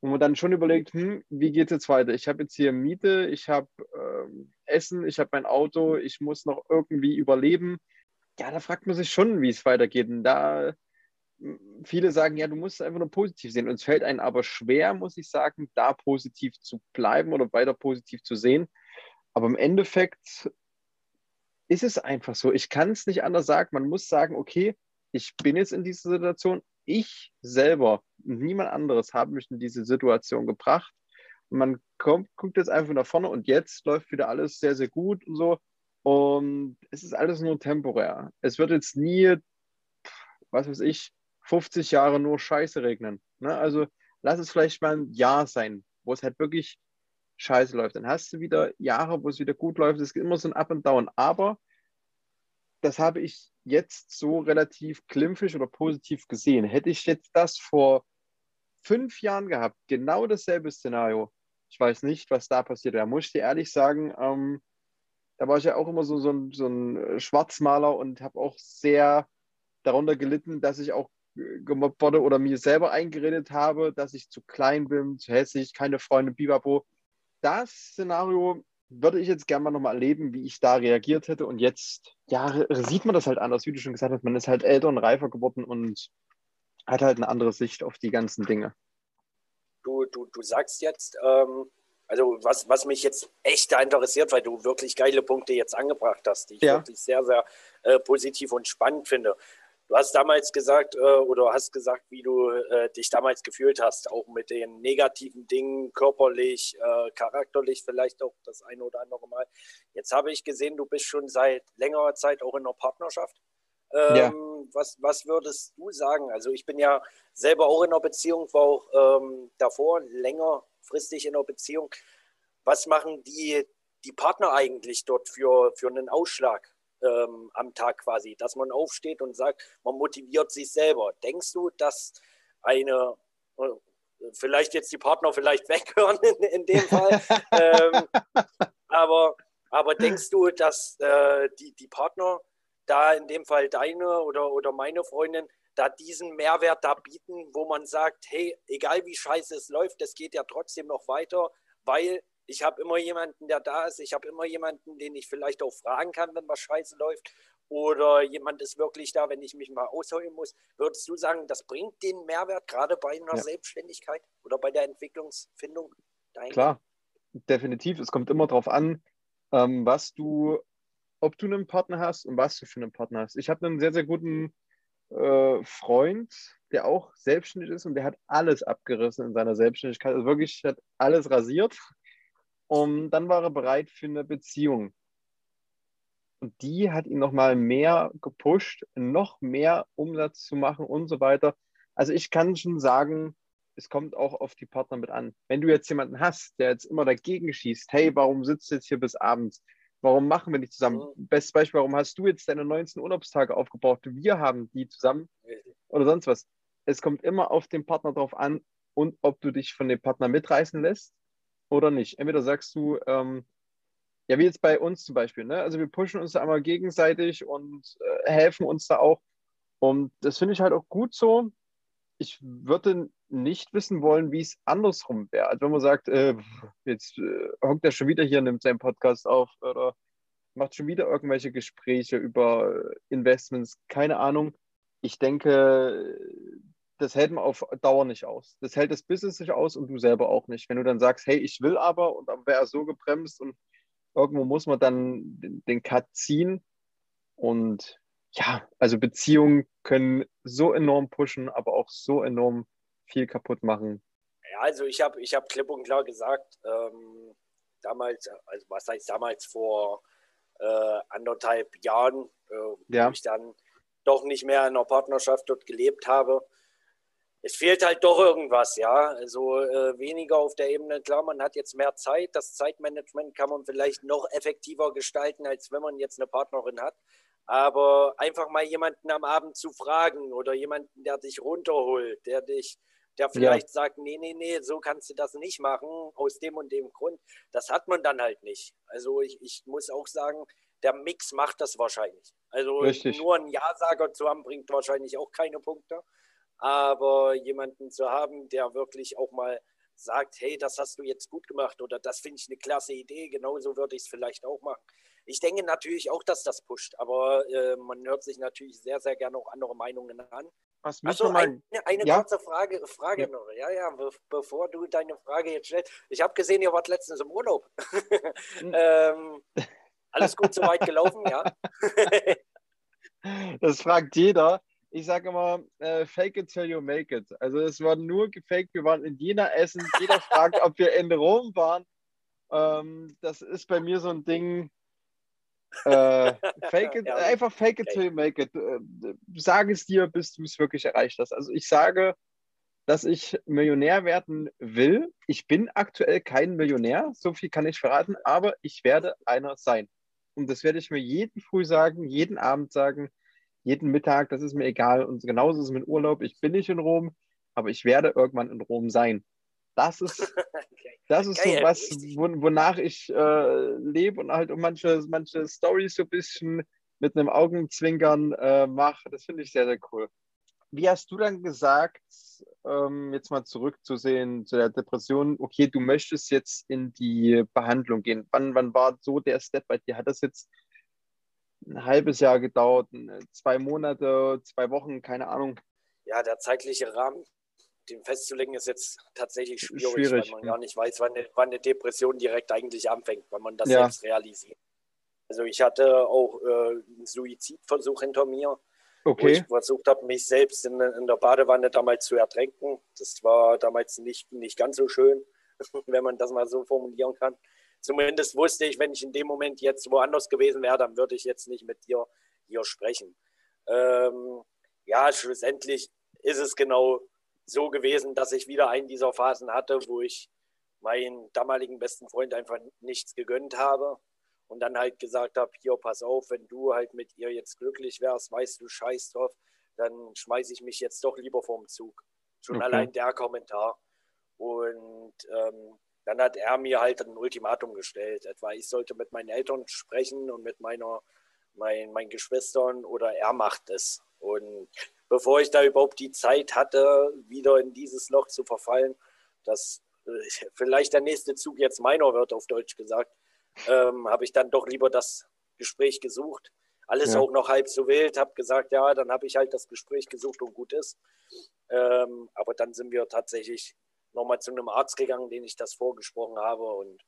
Und man dann schon überlegt, hm, wie geht es jetzt weiter? Ich habe jetzt hier Miete, ich habe ähm, Essen, ich habe mein Auto, ich muss noch irgendwie überleben. Ja, da fragt man sich schon, wie es weitergeht. Und da viele sagen, ja, du musst einfach nur positiv sehen. Und es fällt einem aber schwer, muss ich sagen, da positiv zu bleiben oder weiter positiv zu sehen. Aber im Endeffekt ist es einfach so. Ich kann es nicht anders sagen. Man muss sagen, okay, ich bin jetzt in dieser Situation. Ich selber, niemand anderes, habe mich in diese Situation gebracht. man kommt, guckt jetzt einfach nach vorne und jetzt läuft wieder alles sehr, sehr gut und so. Und es ist alles nur temporär. Es wird jetzt nie, was weiß ich, 50 Jahre nur Scheiße regnen. Ne? Also lass es vielleicht mal ein Jahr sein, wo es halt wirklich scheiße läuft. Dann hast du wieder Jahre, wo es wieder gut läuft. Es gibt immer so ein Up and Down. Aber das habe ich jetzt so relativ glimpflich oder positiv gesehen. Hätte ich jetzt das vor fünf Jahren gehabt, genau dasselbe Szenario, ich weiß nicht, was da passiert. Da muss ich dir ehrlich sagen, ähm, da war ich ja auch immer so, so, ein, so ein Schwarzmaler und habe auch sehr darunter gelitten, dass ich auch gemobbt wurde oder mir selber eingeredet habe, dass ich zu klein bin, zu hässlich, keine Freunde, bibabo. Das Szenario würde ich jetzt gerne mal nochmal erleben, wie ich da reagiert hätte. Und jetzt, ja, sieht man das halt anders, wie du schon gesagt hast. Man ist halt älter und reifer geworden und hat halt eine andere Sicht auf die ganzen Dinge. Du, du, du sagst jetzt, ähm, also was, was mich jetzt echt da interessiert, weil du wirklich geile Punkte jetzt angebracht hast, die ich ja. wirklich sehr, sehr äh, positiv und spannend finde. Du hast damals gesagt äh, oder hast gesagt, wie du äh, dich damals gefühlt hast, auch mit den negativen Dingen, körperlich, äh, charakterlich vielleicht auch das eine oder andere Mal. Jetzt habe ich gesehen, du bist schon seit längerer Zeit auch in einer Partnerschaft. Ähm, ja. was, was würdest du sagen? Also ich bin ja selber auch in einer Beziehung, war auch ähm, davor längerfristig in einer Beziehung. Was machen die, die Partner eigentlich dort für, für einen Ausschlag? Ähm, am Tag quasi, dass man aufsteht und sagt, man motiviert sich selber. Denkst du, dass eine, äh, vielleicht jetzt die Partner vielleicht <laughs> weghören in, in dem Fall, ähm, <laughs> aber, aber denkst du, dass äh, die, die Partner da in dem Fall deine oder, oder meine Freundin da diesen Mehrwert da bieten, wo man sagt, hey, egal wie scheiße es läuft, es geht ja trotzdem noch weiter, weil ich habe immer jemanden, der da ist. Ich habe immer jemanden, den ich vielleicht auch fragen kann, wenn was scheiße läuft. Oder jemand ist wirklich da, wenn ich mich mal ausholen muss. Würdest du sagen, das bringt den Mehrwert, gerade bei einer ja. Selbstständigkeit oder bei der Entwicklungsfindung? Dahin? Klar, definitiv. Es kommt immer darauf an, ähm, was du, ob du einen Partner hast und was du für einen Partner hast. Ich habe einen sehr, sehr guten äh, Freund, der auch selbstständig ist und der hat alles abgerissen in seiner Selbstständigkeit. Also wirklich hat alles rasiert. Und dann war er bereit für eine Beziehung. Und die hat ihn nochmal mehr gepusht, noch mehr Umsatz zu machen und so weiter. Also ich kann schon sagen, es kommt auch auf die Partner mit an. Wenn du jetzt jemanden hast, der jetzt immer dagegen schießt, hey, warum sitzt du jetzt hier bis abends? Warum machen wir nicht zusammen? Mhm. Bestes Beispiel, warum hast du jetzt deine 19 Urlaubstage aufgebraucht? Wir haben die zusammen oder sonst was. Es kommt immer auf den Partner drauf an und ob du dich von dem Partner mitreißen lässt oder nicht. Entweder sagst du, ähm, ja, wie jetzt bei uns zum Beispiel, ne? also wir pushen uns da einmal gegenseitig und äh, helfen uns da auch. Und das finde ich halt auch gut so. Ich würde nicht wissen wollen, wie es andersrum wäre. Also wenn man sagt, äh, jetzt äh, hockt er schon wieder hier, nimmt seinen Podcast auf oder macht schon wieder irgendwelche Gespräche über Investments, keine Ahnung. Ich denke, das hält man auf Dauer nicht aus. Das hält das Business nicht aus und du selber auch nicht. Wenn du dann sagst, hey, ich will aber und dann wäre er so gebremst und irgendwo muss man dann den, den Cut ziehen. Und ja, also Beziehungen können so enorm pushen, aber auch so enorm viel kaputt machen. Ja, also ich habe ich hab klipp und klar gesagt, ähm, damals, also was heißt damals vor äh, anderthalb Jahren, äh, ja. wo ich dann doch nicht mehr in einer Partnerschaft dort gelebt habe, es fehlt halt doch irgendwas, ja. Also äh, weniger auf der Ebene, klar, man hat jetzt mehr Zeit. Das Zeitmanagement kann man vielleicht noch effektiver gestalten, als wenn man jetzt eine Partnerin hat. Aber einfach mal jemanden am Abend zu fragen oder jemanden, der dich runterholt, der dich, der vielleicht ja. sagt, nee, nee, nee, so kannst du das nicht machen, aus dem und dem Grund. Das hat man dann halt nicht. Also ich, ich muss auch sagen, der Mix macht das wahrscheinlich. Also Richtig. nur einen Ja-Sager zu haben, bringt wahrscheinlich auch keine Punkte aber jemanden zu haben, der wirklich auch mal sagt, hey, das hast du jetzt gut gemacht oder das finde ich eine klasse Idee, genauso würde ich es vielleicht auch machen. Ich denke natürlich auch, dass das pusht, aber äh, man hört sich natürlich sehr, sehr gerne auch andere Meinungen an. Was also eine, eine ja? kurze Frage, Frage ja. noch. Ja, ja, be bevor du deine Frage jetzt stellst. Ich habe gesehen, ihr wart letztens im Urlaub. Hm. <laughs> ähm, alles gut soweit gelaufen, ja? <laughs> das fragt jeder ich sage immer, äh, fake it till you make it. Also es war nur gefaked. Wir waren in Jena essen. Jeder <laughs> fragt, ob wir in Rom waren. Ähm, das ist bei mir so ein Ding. Äh, <laughs> fake it, ja, einfach fake it okay. till you make it. Äh, sag es dir, bis du es wirklich erreicht hast. Also ich sage, dass ich Millionär werden will. Ich bin aktuell kein Millionär, so viel kann ich verraten, aber ich werde einer sein. Und das werde ich mir jeden Früh sagen, jeden Abend sagen, jeden Mittag, das ist mir egal. Und genauso ist es mit Urlaub. Ich bin nicht in Rom, aber ich werde irgendwann in Rom sein. Das ist, <laughs> das ist Geil, so was, wo, wonach ich äh, lebe und halt um manche, manche Storys so ein bisschen mit einem Augenzwinkern äh, mache. Das finde ich sehr, sehr cool. Wie hast du dann gesagt, ähm, jetzt mal zurückzusehen zu der Depression, okay, du möchtest jetzt in die Behandlung gehen. Wann, wann war so der Step bei dir? Hat das jetzt ein halbes Jahr gedauert, zwei Monate, zwei Wochen, keine Ahnung. Ja, der zeitliche Rahmen, den festzulegen, ist jetzt tatsächlich schwierig, schwierig. weil man gar nicht weiß, wann eine, wann eine, Depression direkt eigentlich anfängt, wenn man das ja. selbst realisiert. Also ich hatte auch äh, einen Suizidversuch hinter mir, okay. wo ich versucht habe, mich selbst in, in, der Badewanne damals zu ertränken. Das war damals nicht, nicht ganz so schön, <laughs> wenn man das mal so formulieren kann. Zumindest wusste ich, wenn ich in dem Moment jetzt woanders gewesen wäre, dann würde ich jetzt nicht mit dir hier sprechen. Ähm, ja, schlussendlich ist es genau so gewesen, dass ich wieder einen dieser Phasen hatte, wo ich meinen damaligen besten Freund einfach nichts gegönnt habe und dann halt gesagt habe, hier, pass auf, wenn du halt mit ihr jetzt glücklich wärst, weißt du, scheiß drauf, dann schmeiße ich mich jetzt doch lieber vorm Zug. Schon okay. allein der Kommentar. Und ähm, dann hat er mir halt ein Ultimatum gestellt, etwa ich sollte mit meinen Eltern sprechen und mit meiner, mein, meinen Geschwistern oder er macht es. Und bevor ich da überhaupt die Zeit hatte, wieder in dieses Loch zu verfallen, dass äh, vielleicht der nächste Zug jetzt meiner wird, auf Deutsch gesagt, ähm, habe ich dann doch lieber das Gespräch gesucht. Alles ja. auch noch halb so wild, habe gesagt, ja, dann habe ich halt das Gespräch gesucht und gut ist. Ähm, aber dann sind wir tatsächlich nochmal zu einem Arzt gegangen, den ich das vorgesprochen habe. Und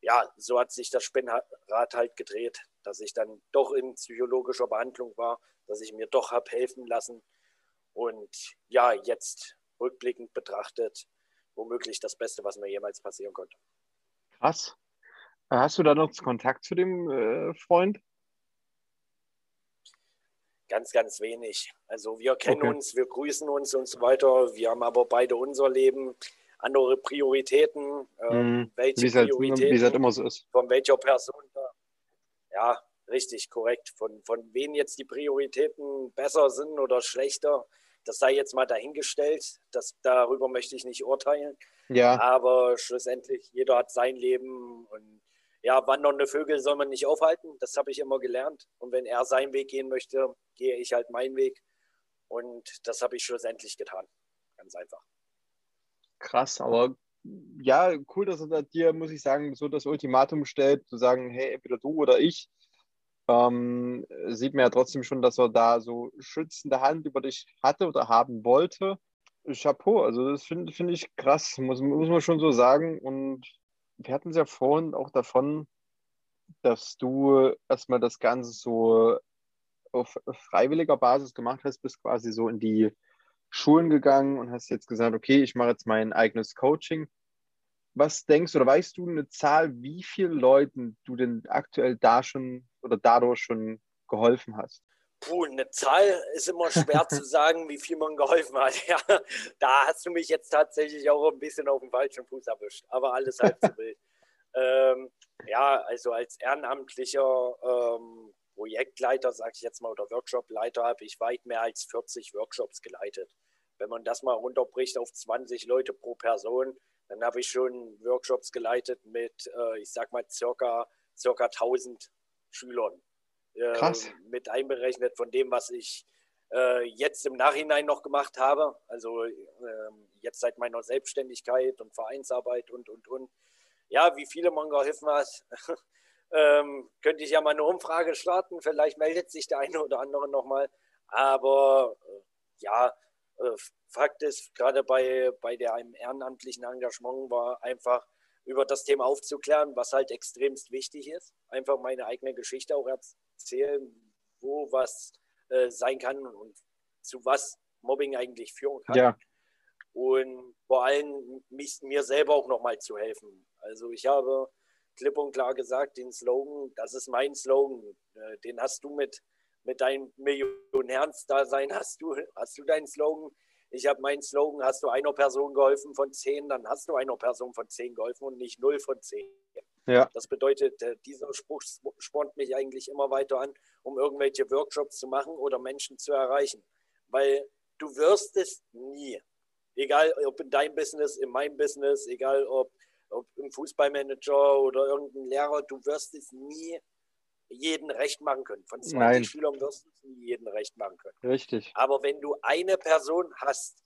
ja, so hat sich das Spinnrad halt gedreht, dass ich dann doch in psychologischer Behandlung war, dass ich mir doch habe helfen lassen. Und ja, jetzt rückblickend betrachtet, womöglich das Beste, was mir jemals passieren konnte. Krass. Hast du da noch Kontakt zu dem äh, Freund? Ganz, ganz wenig. Also wir kennen okay. uns, wir grüßen uns und so weiter. Wir haben aber beide unser Leben, andere Prioritäten. Ähm, welche wie halt, Prioritäten wie es halt immer so ist. Von welcher Person da. Ja, richtig, korrekt. Von, von wem jetzt die Prioritäten besser sind oder schlechter, das sei jetzt mal dahingestellt. Das, darüber möchte ich nicht urteilen. Ja. Aber schlussendlich, jeder hat sein Leben und ja, wandernde Vögel soll man nicht aufhalten. Das habe ich immer gelernt. Und wenn er seinen Weg gehen möchte, gehe ich halt meinen Weg. Und das habe ich schlussendlich getan. Ganz einfach. Krass, aber ja, cool, dass er dir, muss ich sagen, so das Ultimatum stellt, zu sagen, hey, entweder du oder ich. Ähm, sieht man ja trotzdem schon, dass er da so schützende Hand über dich hatte oder haben wollte. Chapeau, also das finde find ich krass, muss, muss man schon so sagen. Und wir hatten es ja vorhin auch davon, dass du erstmal das Ganze so auf freiwilliger Basis gemacht hast, bist quasi so in die Schulen gegangen und hast jetzt gesagt, okay, ich mache jetzt mein eigenes Coaching. Was denkst du oder weißt du eine Zahl, wie vielen Leuten du denn aktuell da schon oder dadurch schon geholfen hast? Puh, eine Zahl ist immer schwer zu <laughs> sagen, wie viel man geholfen hat. <laughs> Ja, da hast du mich jetzt tatsächlich auch ein bisschen auf den falschen Fuß erwischt, aber alles halb so wild. <laughs> ähm, ja, also als ehrenamtlicher ähm, Projektleiter, sage ich jetzt mal, oder Workshopleiter, habe ich weit mehr als 40 Workshops geleitet. Wenn man das mal runterbricht auf 20 Leute pro Person, dann habe ich schon Workshops geleitet mit, äh, ich sag mal, circa, circa 1000 Schülern. Äh, mit einberechnet von dem, was ich äh, jetzt im Nachhinein noch gemacht habe. Also ähm, jetzt seit meiner Selbstständigkeit und Vereinsarbeit und, und, und. Ja, wie viele man geholfen hat, <laughs> ähm, könnte ich ja mal eine Umfrage starten. Vielleicht meldet sich der eine oder andere nochmal. Aber äh, ja, äh, Fakt ist, gerade bei, bei der einem ehrenamtlichen Engagement war einfach über das Thema aufzuklären, was halt extremst wichtig ist. Einfach meine eigene Geschichte auch erzählen, wo was äh, sein kann und zu was Mobbing eigentlich führen kann. Ja. Und vor allem mich, mir selber auch nochmal zu helfen. Also ich habe klipp und klar gesagt, den Slogan, das ist mein Slogan, äh, den hast du mit, mit deinem Millionärsdasein, hast du, hast du deinen Slogan. Ich habe meinen Slogan, hast du einer Person geholfen von zehn, dann hast du einer Person von zehn geholfen und nicht null von zehn. Ja. Das bedeutet, dieser Spruch spornt mich eigentlich immer weiter an, um irgendwelche Workshops zu machen oder Menschen zu erreichen. Weil du wirst es nie. Egal ob in deinem Business, in meinem Business, egal ob, ob ein Fußballmanager oder irgendein Lehrer, du wirst es nie jeden recht machen können. Von 20 Nein. Schülern wirst du es nie jeden recht machen können. Richtig. Aber wenn du eine Person hast,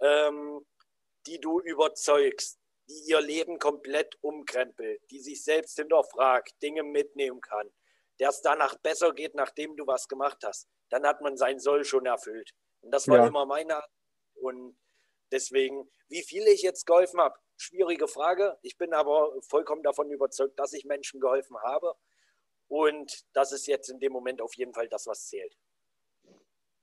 ähm, die du überzeugst, die ihr Leben komplett umkrempelt, die sich selbst hinterfragt, Dinge mitnehmen kann, der es danach besser geht, nachdem du was gemacht hast, dann hat man sein Soll schon erfüllt. Und das war Ja. immer meine. Und deswegen, wie viel ich jetzt geholfen habe, schwierige Frage. Ich bin aber vollkommen davon überzeugt, dass ich Menschen geholfen habe. Und das ist jetzt in dem Moment auf jeden Fall das, was zählt.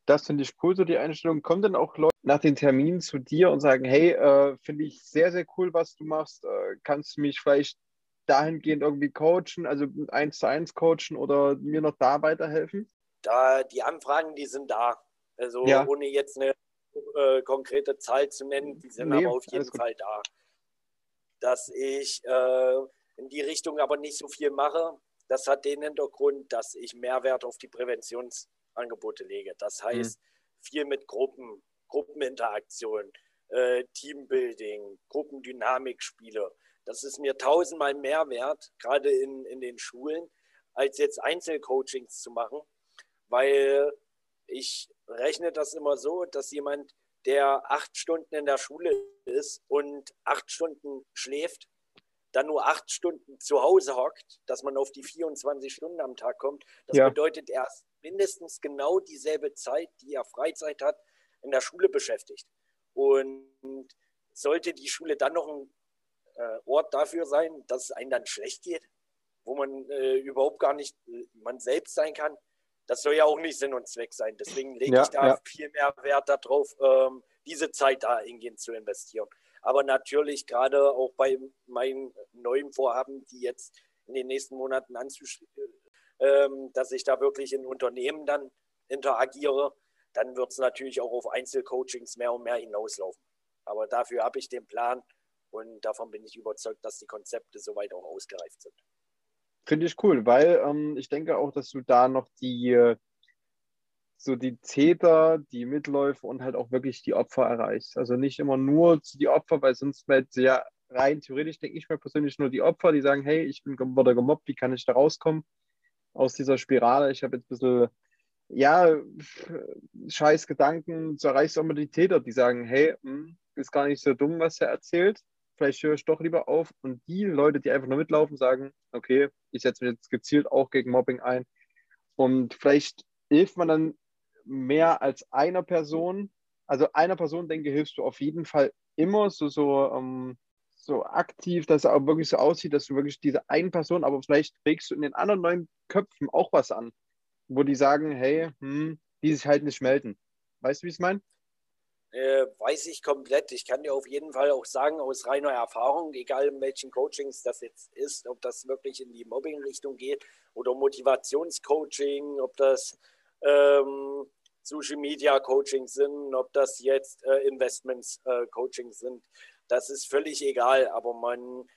Das finde ich cool, so die Einstellung. Kommen dann auch Leute nach den Terminen zu dir und sagen, hey, äh, finde ich sehr, sehr cool, was du machst. Äh, kannst du mich vielleicht dahingehend irgendwie coachen, also eins zu eins coachen oder mir noch da weiterhelfen? Da die Anfragen, die sind da. Also Ja. ohne jetzt eine äh, konkrete Zahl zu nennen, die sind Nee, aber auf jeden. Fall da. Dass ich äh, in die Richtung aber nicht so viel mache, das hat den Hintergrund, dass ich Mehrwert auf die Präventionsangebote lege. Das Mhm. heißt, viel mit Gruppen, Gruppeninteraktion, äh, Teambuilding, Gruppendynamikspiele. Das ist mir tausendmal mehr wert, gerade in, in den Schulen, als jetzt Einzelcoachings zu machen, weil ich rechne das immer so, dass jemand, der acht Stunden in der Schule ist und acht Stunden schläft, dann nur acht Stunden zu Hause hockt, dass man auf die 24 Stunden am Tag kommt. Das Ja. bedeutet, er ist mindestens genau dieselbe Zeit, die er Freizeit hat, in der Schule beschäftigt. Und sollte die Schule dann noch ein äh, Ort dafür sein, dass es einem dann schlecht geht, wo man äh, überhaupt gar nicht äh, man selbst sein kann, das soll ja auch nicht Sinn und Zweck sein. Deswegen lege Ja, ich da ja. viel mehr Wert darauf, ähm, diese Zeit dahingehend zu investieren. Aber natürlich gerade auch bei meinen neuen Vorhaben, die jetzt in den nächsten Monaten anzuschließen, ähm, dass ich da wirklich in Unternehmen dann interagiere, dann wird es natürlich auch auf Einzelcoachings mehr und mehr hinauslaufen. Aber dafür habe ich den Plan und davon bin ich überzeugt, dass die Konzepte soweit auch ausgereift sind. Finde ich cool, weil ähm, ich denke auch, dass du da noch die äh, so die Täter, die Mitläufer und halt auch wirklich die Opfer erreichst. Also nicht immer nur die Opfer, weil sonst wäre ja rein theoretisch, denke ich mir persönlich, nur die Opfer, die sagen, hey, ich bin wurde gemobbt, wie kann ich da rauskommen aus dieser Spirale? Ich habe jetzt ein bisschen, ja, scheiß Gedanken, so erreichst du auch immer die Täter, die sagen, hey, hm, ist gar nicht so dumm, was er erzählt vielleicht höre ich doch lieber auf. Und die Leute, die einfach nur mitlaufen, sagen, okay, ich setze mich jetzt gezielt auch gegen Mobbing ein. Und vielleicht hilft man dann mehr als einer Person. Also einer Person, denke ich, hilfst du auf jeden Fall immer so, so, ähm, so aktiv, dass er auch wirklich so aussieht, dass du wirklich diese eine Person, aber vielleicht trägst du in den anderen neun Köpfen auch was an, wo die sagen, hey, hm, die sich halt nicht melden. Weißt du, wie ich es meine? Äh, weiß ich komplett. Ich kann dir auf jeden Fall auch sagen, aus reiner Erfahrung, egal in welchen Coachings das jetzt ist, ob das wirklich in die Mobbing-Richtung geht oder Motivationscoaching, ob das ähm, Social Media Coachings sind, ob das jetzt äh, Investments äh, sind. Das ist völlig egal, aber man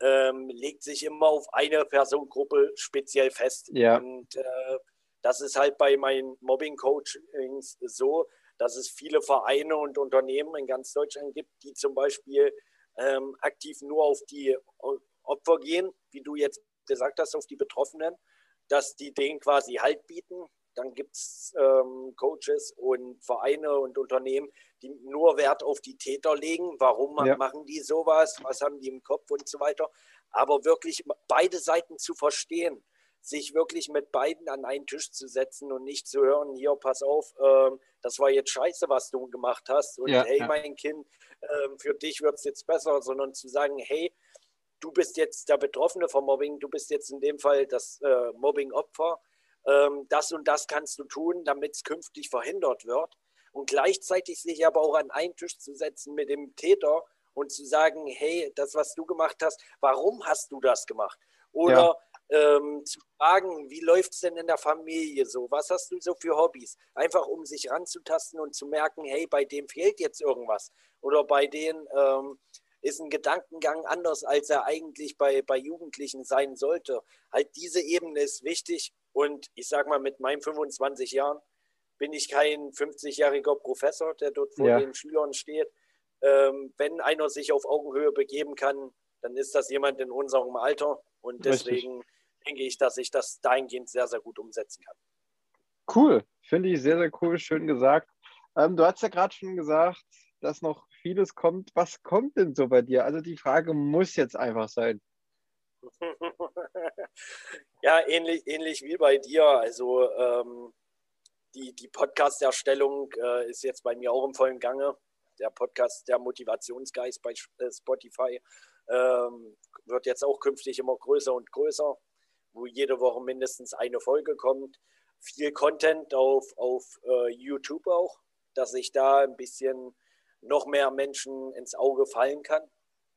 ähm, legt sich immer auf eine Personengruppe speziell fest. Ja. Und äh, das ist halt bei meinen Mobbing-Coachings so, dass es viele Vereine und Unternehmen in ganz Deutschland gibt, die zum Beispiel ähm, aktiv nur auf die Opfer gehen, wie du jetzt gesagt hast, auf die Betroffenen, dass die denen quasi Halt bieten. Dann gibt es ähm, Coaches und Vereine und Unternehmen, die nur Wert auf die Täter legen. Warum Ja. machen die sowas? Was haben die im Kopf und so weiter? Aber wirklich beide Seiten zu verstehen, sich wirklich mit beiden an einen Tisch zu setzen und nicht zu hören, hier, pass auf, ähm, das war jetzt scheiße, was du gemacht hast. Und Ja, hey, ja. mein Kind, ähm, für dich wird es jetzt besser, sondern zu sagen, hey, du bist jetzt der Betroffene vom Mobbing, du bist jetzt in dem Fall das äh, Mobbing-Opfer. Ähm, das und das kannst du tun, damit es künftig verhindert wird. und gleichzeitig sich aber auch an einen Tisch zu setzen mit dem Täter und zu sagen, hey, das, was du gemacht hast, warum hast du das gemacht? Oder ja. Ähm, zu fragen, wie läuft es denn in der Familie so? Was hast du so für Hobbys? Einfach um sich ranzutasten und zu merken, hey, bei dem fehlt jetzt irgendwas. Oder bei denen ähm, ist ein Gedankengang anders, als er eigentlich bei, bei Jugendlichen sein sollte. Halt diese Ebene ist wichtig. Und ich sage mal, mit meinen 25 Jahren bin ich kein 50-jähriger Professor, der dort vor ja. den Schülern steht. Ähm, wenn einer sich auf Augenhöhe begeben kann, dann ist das jemand in unserem Alter. Und deswegen Richtig. Denke ich, dass ich das dahingehend sehr, sehr gut umsetzen kann. Cool, finde ich sehr, sehr cool, schön gesagt. Ähm, du hast ja gerade schon gesagt, dass noch vieles kommt. Was kommt denn so bei dir? Also die Frage muss jetzt einfach sein. <laughs> ja, ähnlich, ähnlich wie bei dir. Also ähm, die, die Podcast-Erstellung äh, ist jetzt bei mir auch im vollen Gange. Der Podcast, der Motivationsgeist bei äh, Spotify, ähm, wird jetzt auch künftig immer größer und größer, wo jede Woche mindestens eine Folge kommt. Viel Content auf, auf uh, YouTube auch, dass ich da ein bisschen noch mehr Menschen ins Auge fallen kann,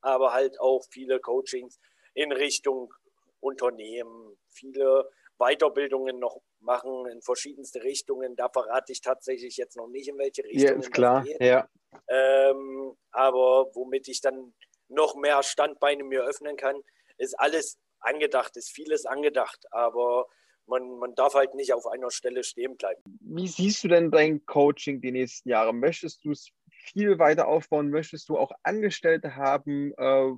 aber halt auch viele Coachings in Richtung Unternehmen, viele Weiterbildungen noch machen in verschiedenste Richtungen. Da verrate ich tatsächlich jetzt noch nicht, in welche Richtung. Ja, ist klar, ja. Ähm, aber womit ich dann noch mehr Standbeine mir öffnen kann, ist alles angedacht, ist vieles angedacht, aber man, man darf halt nicht auf einer Stelle stehen bleiben. Wie siehst du denn dein Coaching die nächsten Jahre? Möchtest du es viel weiter aufbauen? Möchtest du auch Angestellte haben? Äh,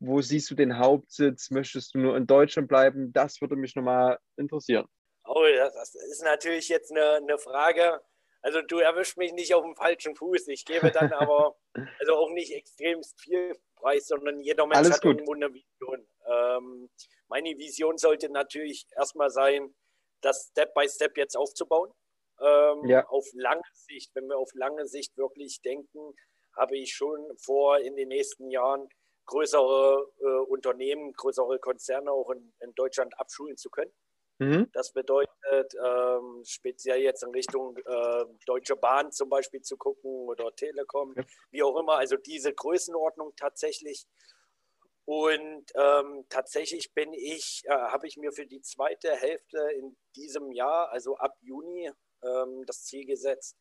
wo siehst du den Hauptsitz? Möchtest du nur in Deutschland bleiben? Das würde mich nochmal interessieren. Oh, das ist natürlich jetzt eine, eine Frage. Also du erwischst mich nicht auf dem falschen Fuß. Ich gebe dann <laughs> aber also auch nicht extremst viel Preis, sondern jeder Mensch Alles hat gut. irgendwo eine Vision. Ähm, meine Vision sollte natürlich erstmal sein, das Step by Step jetzt aufzubauen. Ähm, ja. Auf lange Sicht, wenn wir auf lange Sicht wirklich denken, habe ich schon vor, in den nächsten Jahren größere äh, Unternehmen, größere Konzerne auch in, in Deutschland abschulen zu können. Mhm. Das bedeutet, ähm, speziell jetzt in Richtung äh, Deutsche Bahn zum Beispiel zu gucken oder Telekom, ja. wie auch immer, also diese Größenordnung tatsächlich. Und ähm, tatsächlich bin ich, äh, habe ich mir für die zweite Hälfte in diesem Jahr, also ab Juni, ähm, das Ziel gesetzt,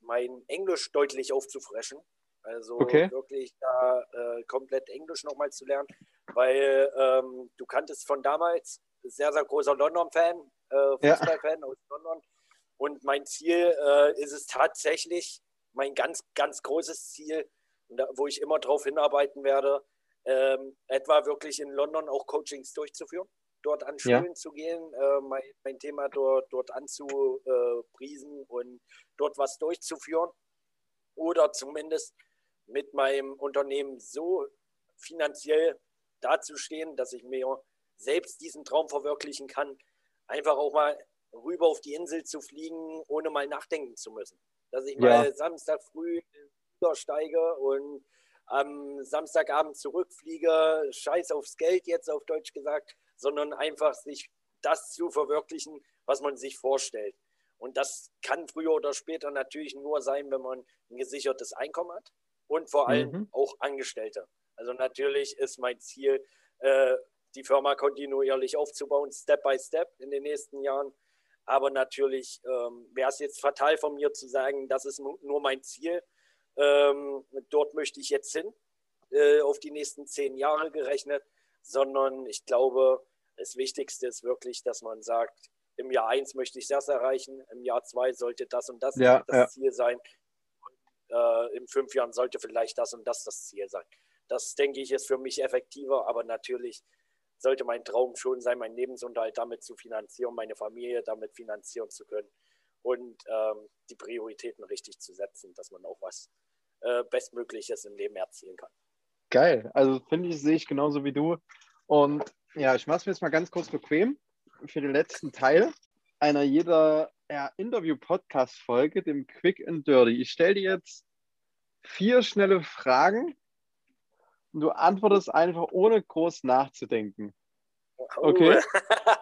mein Englisch deutlich aufzufrischen. Also okay. wirklich da äh, komplett Englisch nochmal zu lernen, weil ähm, du kanntest von damals, sehr, sehr großer London-Fan, äh, Fußballfan ja. aus London. Und mein Ziel äh, ist es tatsächlich, mein ganz, ganz großes Ziel, wo ich immer darauf hinarbeiten werde, ähm, etwa wirklich in London auch Coachings durchzuführen, dort an Schulen ja. zu gehen, äh, mein, mein, Thema dort, dort anzupriesen und dort was durchzuführen oder zumindest mit meinem Unternehmen so finanziell dazustehen, dass ich mir selbst diesen Traum verwirklichen kann, einfach auch mal rüber auf die Insel zu fliegen, ohne mal nachdenken zu müssen. Dass ich ja. mal Samstag früh steige und am Samstagabend zurückfliege, scheiß aufs Geld jetzt auf Deutsch gesagt, sondern einfach sich das zu verwirklichen, was man sich vorstellt. Und das kann früher oder später natürlich nur sein, wenn man ein gesichertes Einkommen hat und vor allem mhm. auch Angestellte. Also natürlich ist mein Ziel, äh, die Firma kontinuierlich aufzubauen, Step by Step in den nächsten Jahren. Aber natürlich ähm, wäre es jetzt fatal von mir zu sagen, das ist nur mein Ziel. Ähm, dort möchte ich jetzt hin, äh, auf die nächsten zehn Jahre gerechnet, sondern ich glaube, das Wichtigste ist wirklich, dass man sagt, im Jahr eins möchte ich das erreichen, im Jahr zwei sollte das und das ja, das ja. Ziel sein. Und, äh, in fünf Jahren sollte vielleicht das und das das Ziel sein. Das, denke ich, ist für mich effektiver, aber natürlich sollte mein Traum schon sein, meinen Lebensunterhalt damit zu finanzieren, meine Familie damit finanzieren zu können und ähm, die Prioritäten richtig zu setzen, dass man auch was äh, Bestmögliches im Leben erzielen kann. Geil, also finde ich, sehe ich genauso wie du. Und ja, ich mache es mir jetzt mal ganz kurz bequem für den letzten Teil einer jeder ja, Interview-Podcast-Folge, dem Quick and Dirty. Ich stelle dir jetzt vier schnelle Fragen du antwortest einfach ohne groß nachzudenken. Okay. <laughs>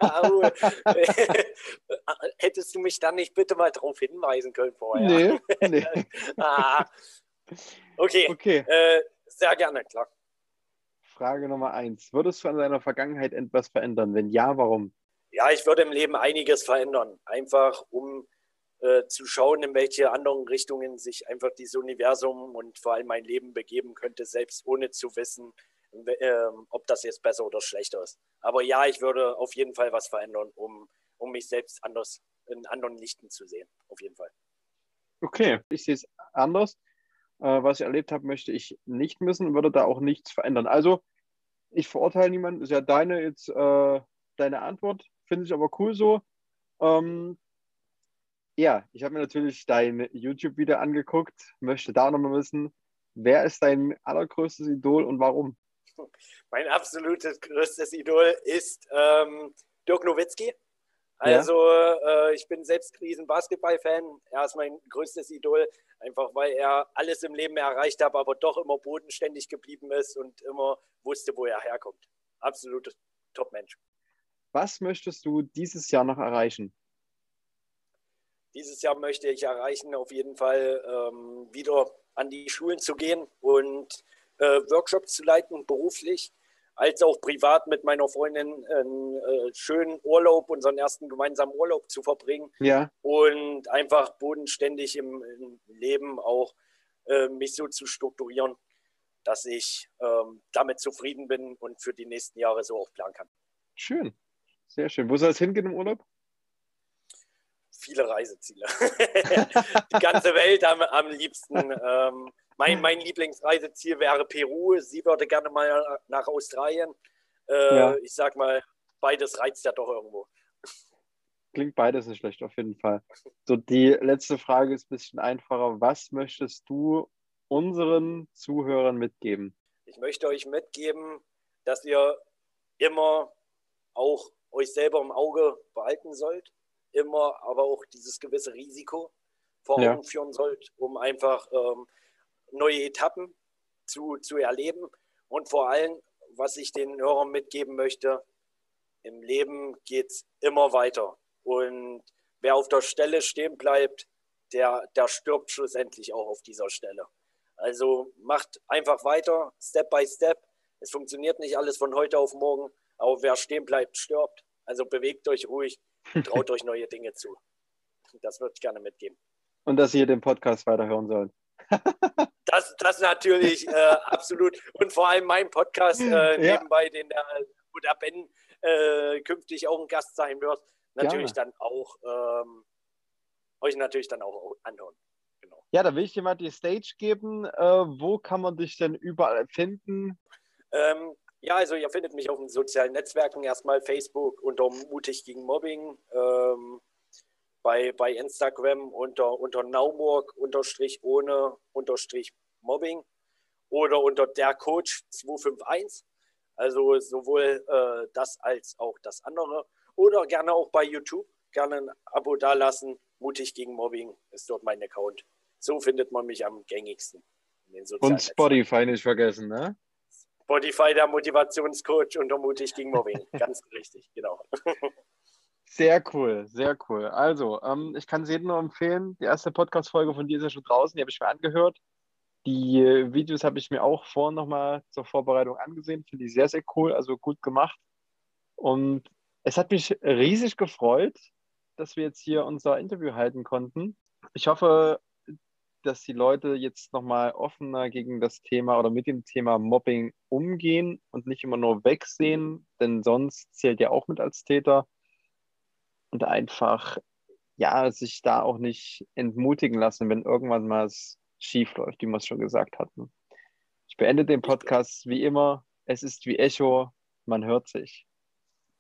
<laughs> Hättest du mich dann nicht bitte mal darauf hinweisen können vorher? Nee, <laughs> nee. ah. Okay, Okay. äh, sehr gerne, klar. Frage Nummer eins. Würdest du an deiner Vergangenheit etwas verändern? Wenn ja, warum? Ja, ich würde im Leben einiges verändern. Einfach um äh, zu schauen, in welche anderen Richtungen sich einfach dieses Universum und vor allem mein Leben begeben könnte, selbst ohne zu wissen, äh, ob das jetzt besser oder schlechter ist. Aber ja, ich würde auf jeden Fall was verändern, um, um mich selbst anders in anderen Lichten zu sehen. Auf jeden Fall. Okay, ich sehe es anders. Äh, was ich erlebt habe, möchte ich nicht missen und würde da auch nichts verändern. Also, ich verurteile niemanden. Ist ja deine jetzt äh, deine Antwort. Finde ich aber cool so. Ähm, ja, ich habe mir natürlich dein YouTube-Video angeguckt. Möchte da nochmal wissen, wer ist dein allergrößtes Idol und warum? Mein absolutes größtes Idol ist ähm, Dirk Nowitzki. Also äh, ich bin selbst riesen Basketball-Fan. Er ist mein größtes Idol, einfach weil er alles im Leben erreicht hat, aber doch immer bodenständig geblieben ist und immer wusste, wo er herkommt. Absolutes Top-Mensch. Was möchtest du dieses Jahr noch erreichen? Dieses Jahr möchte ich erreichen, auf jeden Fall ähm, wieder an die Schulen zu gehen und äh, Workshops zu leiten, beruflich als auch privat mit meiner Freundin einen äh, schönen Urlaub, unseren ersten gemeinsamen Urlaub zu verbringen Ja, und einfach bodenständig im, im Leben auch äh, mich so zu strukturieren, dass ich ähm, damit zufrieden bin und für die nächsten Jahre so auch planen kann. schön. Sehr schön. Wo soll es hingehen im Urlaub? Viele Reiseziele. <laughs> die ganze Welt am, am liebsten. Ähm, mein, mein Lieblingsreiseziel wäre Peru. Sie würde gerne mal nach Australien. Äh, Ja. Ich sag mal, beides reizt ja doch irgendwo. Klingt beides nicht schlecht, auf jeden Fall. So, die letzte Frage ist ein bisschen einfacher. Was möchtest du unseren Zuhörern mitgeben? Ich möchte euch mitgeben, dass ihr immer auch euch selber im Auge behalten sollt, immer aber auch dieses gewisse Risiko vor Ja. Augen führen sollt, um einfach ähm, neue Etappen zu, zu erleben. Und vor allem, was ich den Hörern mitgeben möchte, im Leben geht es immer weiter. Und wer auf der Stelle stehen bleibt, der, der stirbt schlussendlich auch auf dieser Stelle. Also macht einfach weiter, Step by Step. Es funktioniert nicht alles von heute auf morgen, aber wer stehen bleibt, stirbt. Also bewegt euch ruhig, traut euch neue Dinge zu. Das würde ich gerne mitgeben. Und dass ihr den Podcast weiterhören sollt. <laughs> Das, das natürlich äh, absolut. Und vor allem mein Podcast äh, Ja. nebenbei, den der, wo der Ben äh, künftig auch ein Gast sein wird, natürlich dann auch ähm, euch natürlich dann auch anhören. Genau. Ja, da will ich dir mal die Stage geben. Äh, wo kann man dich denn überall finden? Ähm, ja, also ihr findet mich auf den sozialen Netzwerken, erstmal Facebook unter Mutig gegen Mobbing, ähm, bei, bei Instagram unter, unter Naumurg unterstrich ohne unterstrich Mobbing oder unter der Coach 251. Also sowohl äh, das als auch das andere. Oder gerne auch bei YouTube, gerne ein Abo dalassen. Mutig gegen Mobbing ist dort mein Account. So findet man mich am gängigsten. Und Spotify nicht vergessen, ne? Spotify, der Motivationscoach unter Mutig gegen Mobbing. <laughs> Ganz richtig, genau. Sehr cool, sehr cool. Also, ähm, ich kann es jedem nur empfehlen. Die erste Podcast-Folge von dir ist ja schon draußen, die habe ich mir angehört. Die äh, Videos habe ich mir auch vorhin nochmal zur Vorbereitung angesehen. Finde ich sehr, sehr cool, also gut gemacht. Und es hat mich riesig gefreut, dass wir jetzt hier unser Interview halten konnten. Ich hoffe, dass die Leute jetzt nochmal offener gegen das Thema oder mit dem Thema Mobbing umgehen und nicht immer nur wegsehen, denn sonst zählt ja auch mit als Täter und einfach, ja, sich da auch nicht entmutigen lassen, wenn irgendwann mal es schief läuft, wie wir es schon gesagt hatten. Ich beende den Podcast wie immer. Es ist wie Echo, man hört sich.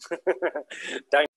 <laughs> Danke.